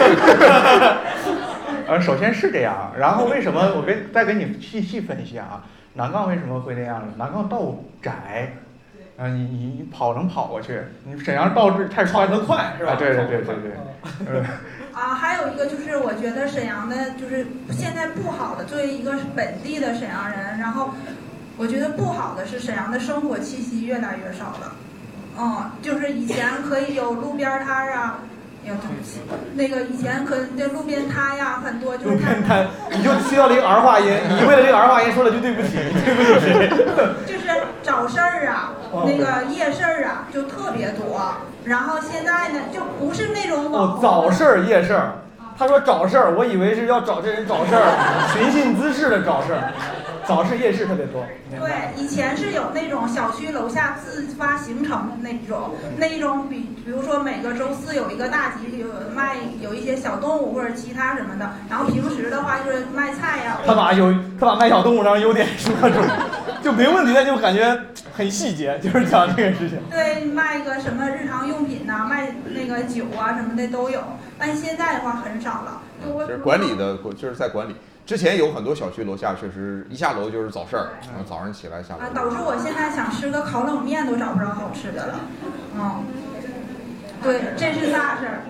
呃，首先是这样，然后为什么我跟再给你细细分析啊？南杠为什么会那样呢？南杠道窄，啊，你你你跑能跑过去，你沈阳道是太宽，能快是吧？啊，对对对对对，嗯。啊，还有一个就是，我觉得沈阳的，就是现在不好的，作为一个本地的沈阳人，然后我觉得不好的是沈阳的生活气息越来越少了。嗯，就是以前可以有路边摊儿啊，哎呀，对不起，那个以前可这路边摊呀很多，就是路边摊，你就需要了一个儿化音，你为了这个儿化音说了句对不起，对不起？就是找事儿啊，那个夜市儿啊，就特别多。然后现在呢，就不是那种网哦，早市儿、夜市儿。他说找事儿，我以为是要找这人找事儿，寻衅滋事的找事儿。早市夜市特别多。对，以前是有那种小区楼下自发形成的那种，那种比比如说每个周四有一个大集，有卖有一些小动物或者其他什么的，然后平时的话就是卖菜呀。他把有他把卖小动物上优点说出来，就没问题，但就感觉很细节，就是讲这个事情。对，卖个什么日常用品呐、卖那个酒啊什么的都有，但现在的话很少了。我就是管理的，就是在管理。之前有很多小区楼下确实一下楼就是早市儿，然后早上起来下楼。啊，导致我现在想吃个烤冷面都找不着好吃的了。嗯，对，这是大事儿。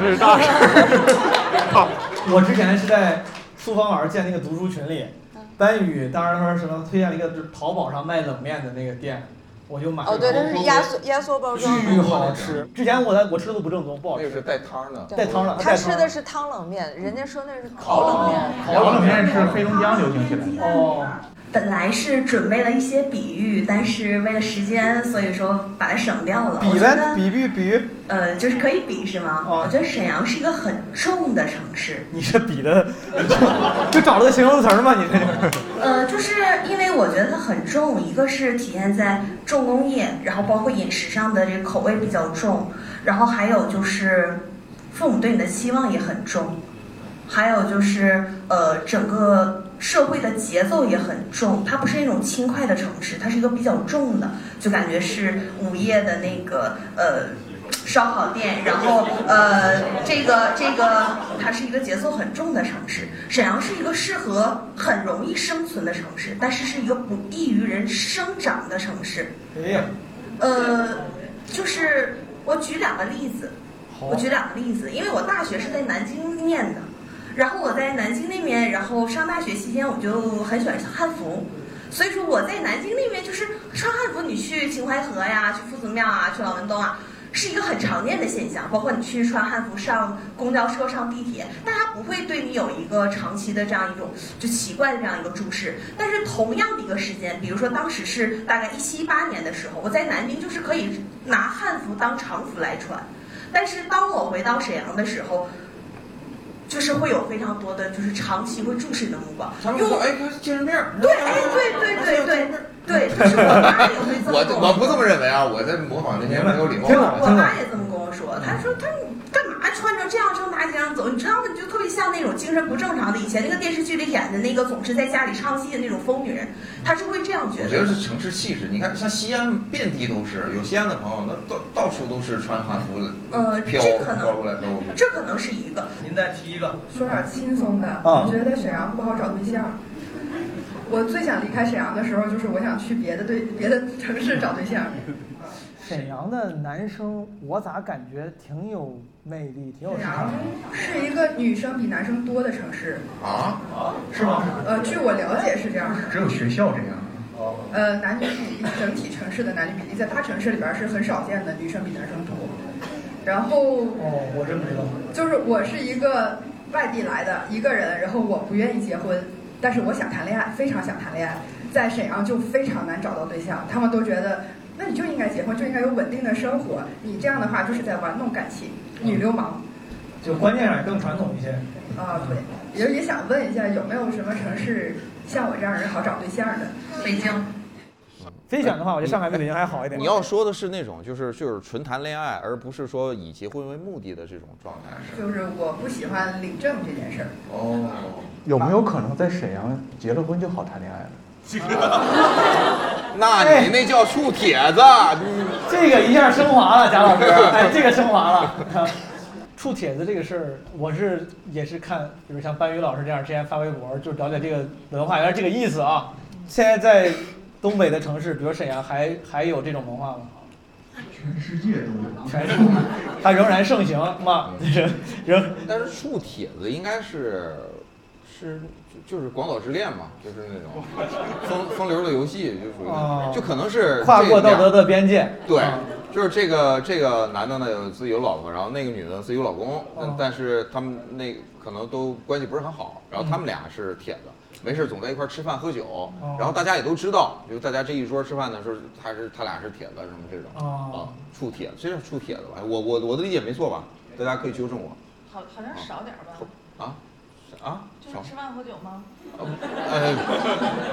这是大事儿。我之前是在苏芳老师建那个读书群里，班宇当时说什么推荐了一个就是淘宝上卖冷面的那个店，我就买了。哦，对，它是压缩压缩包装的。巨好吃。之前我在我吃的都不正宗，不好吃。那个是带汤的。带汤的。他吃的是汤冷面，人家说那是烤冷面。烤冷面是黑龙江流行起来的。哦。本来是准备了一些比喻，但是为了时间，所以说把它省掉了。比呗，比比比。呃，就是可以比是吗？哦。我觉得沈阳是一个很重的城市。你这比的，就找了个形容词吗？你这。呃，就是因为我觉得它很重，一个是体现在重工业，然后包括饮食上的这个口味比较重，然后还有就是父母对你的期望也很重，还有就是呃整个。社会的节奏也很重，它不是那种轻快的城市，它是一个比较重的，就感觉是午夜的那个呃烧烤店，然后呃这个这个它是一个节奏很重的城市。沈阳是一个适合很容易生存的城市，但是是一个不易于人生长的城市。哎呀，呃，就是我举两个例子，我举两个例子，因为我大学是在南京念的。然后我在南京那边，然后上大学期间我就很喜欢汉服，所以说我在南京那边就是穿汉服，你去秦淮河呀，去夫子庙啊，去老门东啊，是一个很常见的现象。包括你去穿汉服上公交车、上地铁，大家不会对你有一个长期的这样一种就奇怪的这样一个注视。但是同样的一个时间，比如说当时是大概一七一八年的时候，我在南京就是可以拿汉服当常服来穿，但是当我回到沈阳的时候。就是会有非常多的，就是长期会注视你的目光。他们说：“哎，精神病。”对，哎，对对对对对，就是我妈也会这么我我不这么认为啊，我在模仿那些没有礼貌的。我妈也这么跟我说，她说：“她穿着这样上大街上走，你知道吗？你就特别像那种精神不正常的。以前那个电视剧里演的那个总是在家里唱戏的那种疯女人，她是会这样觉得。我觉得是城市气质。你看，像西安遍地都是，有西安的朋友，那到到处都是穿汉服的，呃，飘这可飘过来能，飘过去。这可能是一个。您再提一个，说点轻松的，啊我觉得沈阳不好找对象。我最想离开沈阳的时候，就是我想去别的对别的城市找对象。沈阳的男生，我咋感觉挺有魅力，挺有啥沈阳？是一个女生比男生多的城市。啊是吗？呃，据我了解是这样的。只有学校这样。哦。呃，男女比例整体城市的男女比例，在大城市里边是很少见的，女生比男生多。然后哦，我真不知道。就是我是一个外地来的一个人，然后我不愿意结婚，但是我想谈恋爱，非常想谈恋爱，在沈阳就非常难找到对象，他们都觉得，那你就应该结婚，就应该有稳定的生活，你这样的话就是在玩弄感情，女流氓。就观念上也更传统一些。啊，对，也也想问一下，有没有什么城市像我这样人好找对象的？北京。非选的话，我觉得上海比北京还好一点。你要说的是那种就是就是纯谈恋爱，而不是说以结婚为目的的这种状态。就是我不喜欢领证这件事儿。哦，有没有可能在沈阳结了婚就好谈恋爱了？那你那叫处帖子，这个一下升华了，贾老师，哎，这个升华了。处帖子这个事儿，我是也是看，比如像班宇老师这样之前发微博，就了解这个文化，原来这个意思啊。现在在东北的城市，比如沈阳，还还有这种文化吗？全世界都有。全世界，它仍然盛行嘛？仍仍。但是触帖子应该是是就就是广岛之恋嘛，就是那种 风风流的游戏，就属于哦就可能是跨过道德的边界。对啊，就是这个这个男的呢有自己有老婆，然后那个女的自己有老公，但但是他们那可能都关系不是很好，然后他们俩是铁子。没事总在一块儿吃饭喝酒，然后大家也都知道，就大家这一桌吃饭的时候，他是他俩是铁子什么这种哦啊，处帖子，这是处铁子吧？我我我的理解没错吧？大家可以纠正我好好像少点吧，啊啊就是吃饭喝酒吗？呃，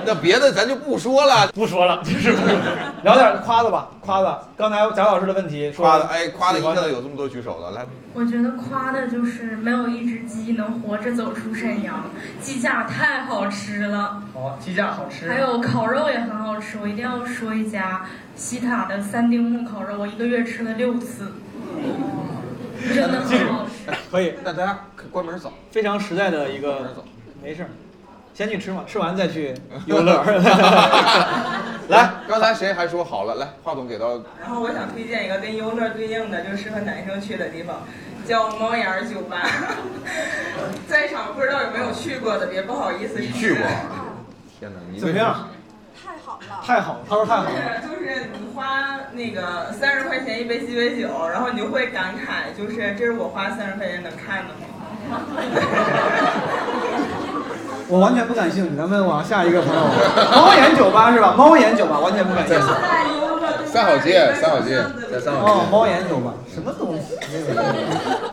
那别的咱就不说了，不说了，就是不说聊点夸的吧，夸的。刚才贾老师的问题说夸的，哎，夸的一下子有这么多举手的，来，我觉得夸的就是没有一只鸡能活着走出沈阳，鸡架太好吃了，好，鸡架好吃。还有烤肉也很好吃。我一定要说一家西塔的三丁目烤肉，我一个月吃了六次，真的很好吃。可以，那大家关门走，非常实在的一个，没事儿，先去吃嘛，吃完再去 游乐。来，刚才谁还说好了？来，话筒给到然后我想推荐一个跟优乐对应的，就适合男生去的地方，叫猫眼儿酒吧。在场不知道有没有去过的，别不好意思。你去过？天哪，你怎么样？太好了。太好了，他说太好了。是，就是你花那个三十块钱一杯鸡尾酒，然后你就会感慨，就是这是我花三十块钱能看的吗？我完全不感兴趣，咱们往下一个朋友，猫眼酒吧是吧？猫眼酒吧完全不感兴趣。三好街，三好街，在三好街。哦，猫眼酒吧，什么东西？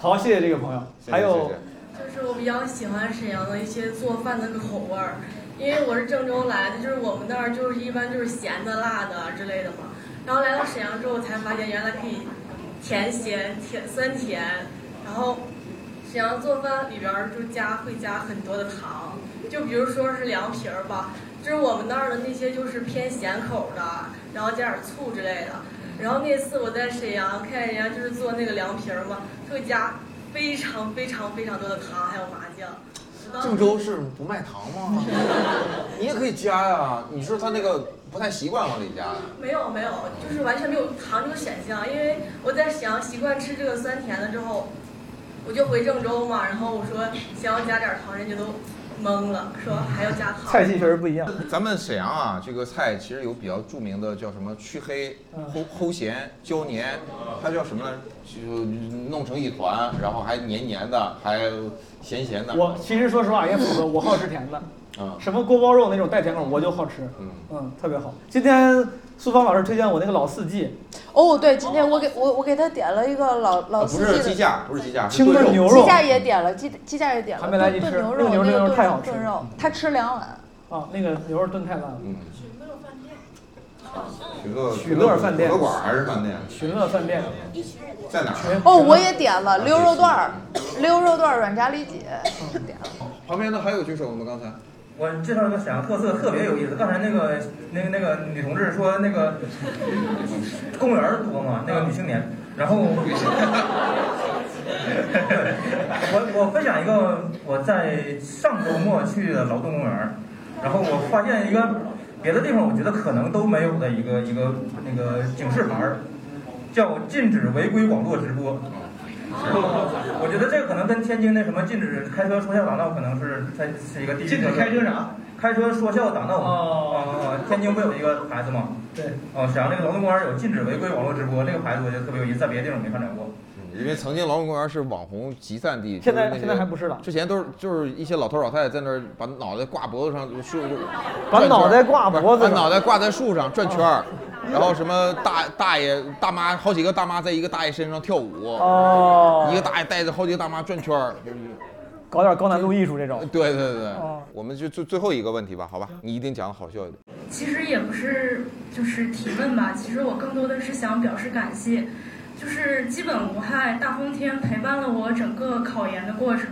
好，谢谢这个朋友。还有，就是我比较喜欢沈阳的一些做饭的口味儿，因为我是郑州来的，就是我们那儿就是一般就是咸的、辣的之类的嘛。然后来到沈阳之后才发现，原来可以甜咸甜酸甜，然后沈阳做饭里边儿就加会加很多的糖，就比如说是凉皮儿吧，就是我们那儿的那些就是偏咸口的，然后加点醋之类的。然后那次我在沈阳看人家就是做那个凉皮儿嘛，会加非常非常非常多的糖，还有麻酱。郑州是不卖糖吗？你也可以加呀。你说他那个不太习惯往里加呀？没有没有，就是完全没有糖这个选项，因为我在沈阳习惯吃这个酸甜的之后，我就回郑州嘛，然后我说想要加点糖，人家都懵了，说还要加糖。菜系确实不一样。咱们沈阳啊，这个菜其实有比较著名的叫什么去黑、齁齁咸、焦黏，它叫什么呢？就弄成一团，然后还黏黏的，还咸咸的。我其实说实话也符合，我好吃甜的。嗯什么锅包肉那种带甜口我就好吃。嗯嗯，特别好。今天苏芳老师推荐我那个老四季，哦，对，今天我给我我给他点了一个老老四季的是鸡架，不是鸡架，是清炖牛肉鸡架也点了，鸡鸡架也点了，还没来及吃炖牛那个牛肉那炖牛肉太好吃了炖肉，他吃两碗。啊，那个牛肉炖太烂了。嗯，许乐许乐饭店火锅馆还是饭店？许乐饭店在哪儿？哦，我也点了溜肉段儿，溜肉段儿软炸里脊，点了。旁边的还有举手吗？刚才？我介绍一个沈阳特色，特别有意思。刚才那个那个那个女同志说那个公园儿多嘛，那个女青年，然后 我我分享一个我在上周末去的劳动公园，然后我发现一个别的地方我觉得可能都没有的一个一个那个警示牌，叫禁止违规网络直播。我觉得这个可能跟天津那什么禁止开车说笑打闹可能是它是一个地域禁止开车啥？开车说笑打闹嘛。哦啊啊！天津不有一个牌子吗？对。哦，沈阳那个劳动公园有禁止违规网络直播，那个牌子我觉得特别有意思，在别的地方没看着过。因为曾经劳动公园是网红集散地，现在现在还不是了之前都是就是一些老头老太太在那儿把脑袋挂脖子上树，把脑袋挂脖子把脑袋挂在树上转圈儿，然后什么大大爷大妈好几个大妈在一个大爷身上跳舞，哦一个大爷带着好几个大妈转圈儿，搞点高难度艺术这种。对对对，哦我们就最最后一个问题吧，好吧，你一定讲的好笑一点。其实也不是就是提问吧，其实我更多的是想表示感谢，就是基本无害大风天陪伴了我整个考研的过程，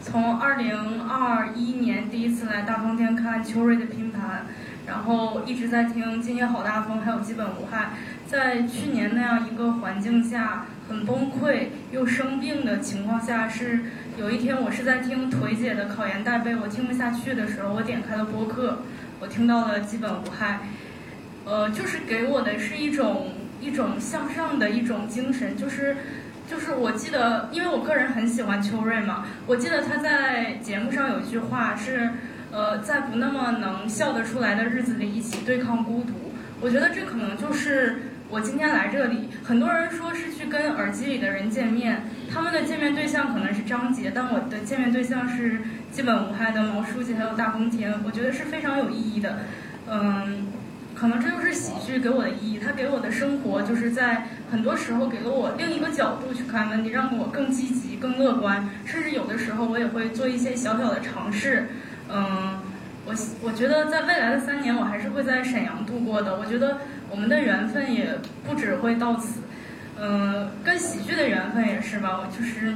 从二零二一年第一次来大风天看秋瑞的拼盘，然后一直在听今夜好大风，还有基本无害，在去年那样一个环境下很崩溃又生病的情况下，是有一天我是在听腿姐的考研带背，我听不下去的时候，我点开了播客，我听到了基本无害。呃，就是给我的是一种一种向上的一种精神，就是就是我记得，因为我个人很喜欢秋瑞嘛，我记得他在节目上有一句话是，呃，在不那么能笑得出来的日子里一起对抗孤独。我觉得这可能就是我今天来这里，很多人说是去跟耳机里的人见面，他们的见面对象可能是张杰，但我的见面对象是基本无害的毛书记还有大风天，我觉得是非常有意义的。嗯，可能这就是喜剧给我的意义，它给我的生活就是在很多时候给了我另一个角度去看问题，让我更积极、更乐观，甚至有的时候我也会做一些小小的尝试。嗯，我我觉得在未来的三年，我还是会在沈阳度过的。我觉得我们的缘分也不只会到此，嗯，跟喜剧的缘分也是吧。我就是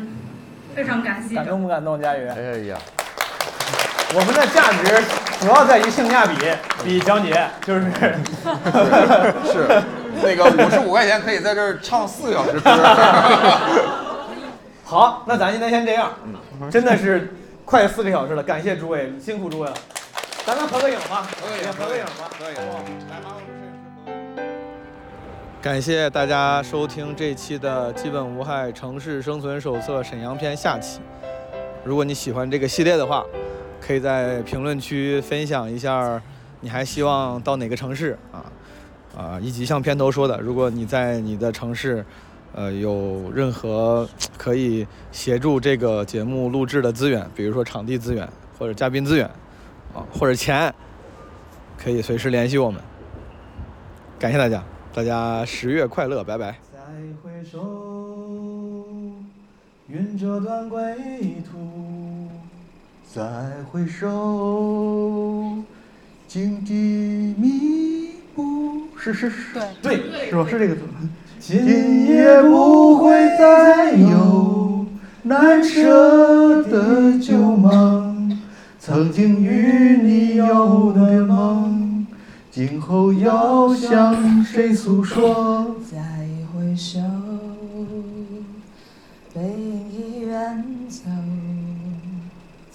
非常感谢。感动不感动，佳宇？哎呀，我们的价值主要在于性价比，比讲解就是 是那个五十五块钱可以在这儿唱四个小时歌。好，那咱今天先这样，真的是快四个小时了，感谢诸位，辛苦诸位了。咱们合个影吧，合个影，合个影吧。可以，来吧。感谢大家收听这期的《基本无害城市生存手册》沈阳篇下期。如果你喜欢这个系列的话，可以在评论区分享一下，你还希望到哪个城市啊？啊，以及像片头说的，如果你在你的城市，呃，有任何可以协助这个节目录制的资源，比如说场地资源或者嘉宾资源，啊，或者钱，可以随时联系我们。感谢大家，大家十月快乐，拜拜。再回首，云遮断归途。再回首，荆棘密布。是是是，对是吧？是这个字。今夜不会再有难舍的旧梦，曾经与你有的梦，今后要向谁诉说？再回首，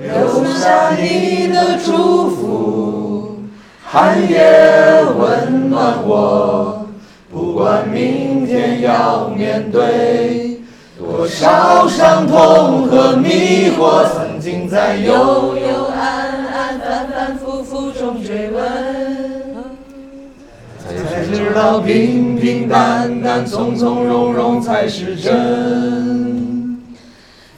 留下你的祝福，寒夜温暖我，不管明天要面对多少伤痛和迷惑，曾经在幽幽暗暗、反反复复中追问。才知道平平淡淡、从从容容才是真。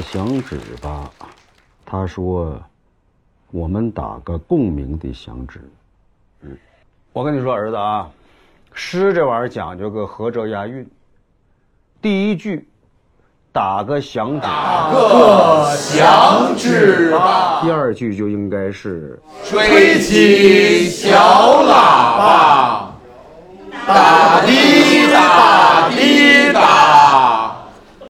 响指吧他说我们打个共鸣的响指。嗯。我跟你说儿子啊诗这玩意儿讲究个合辙押韵。第一句打个响打个响指吧。第二句就应该是吹起小喇叭。打滴打滴打。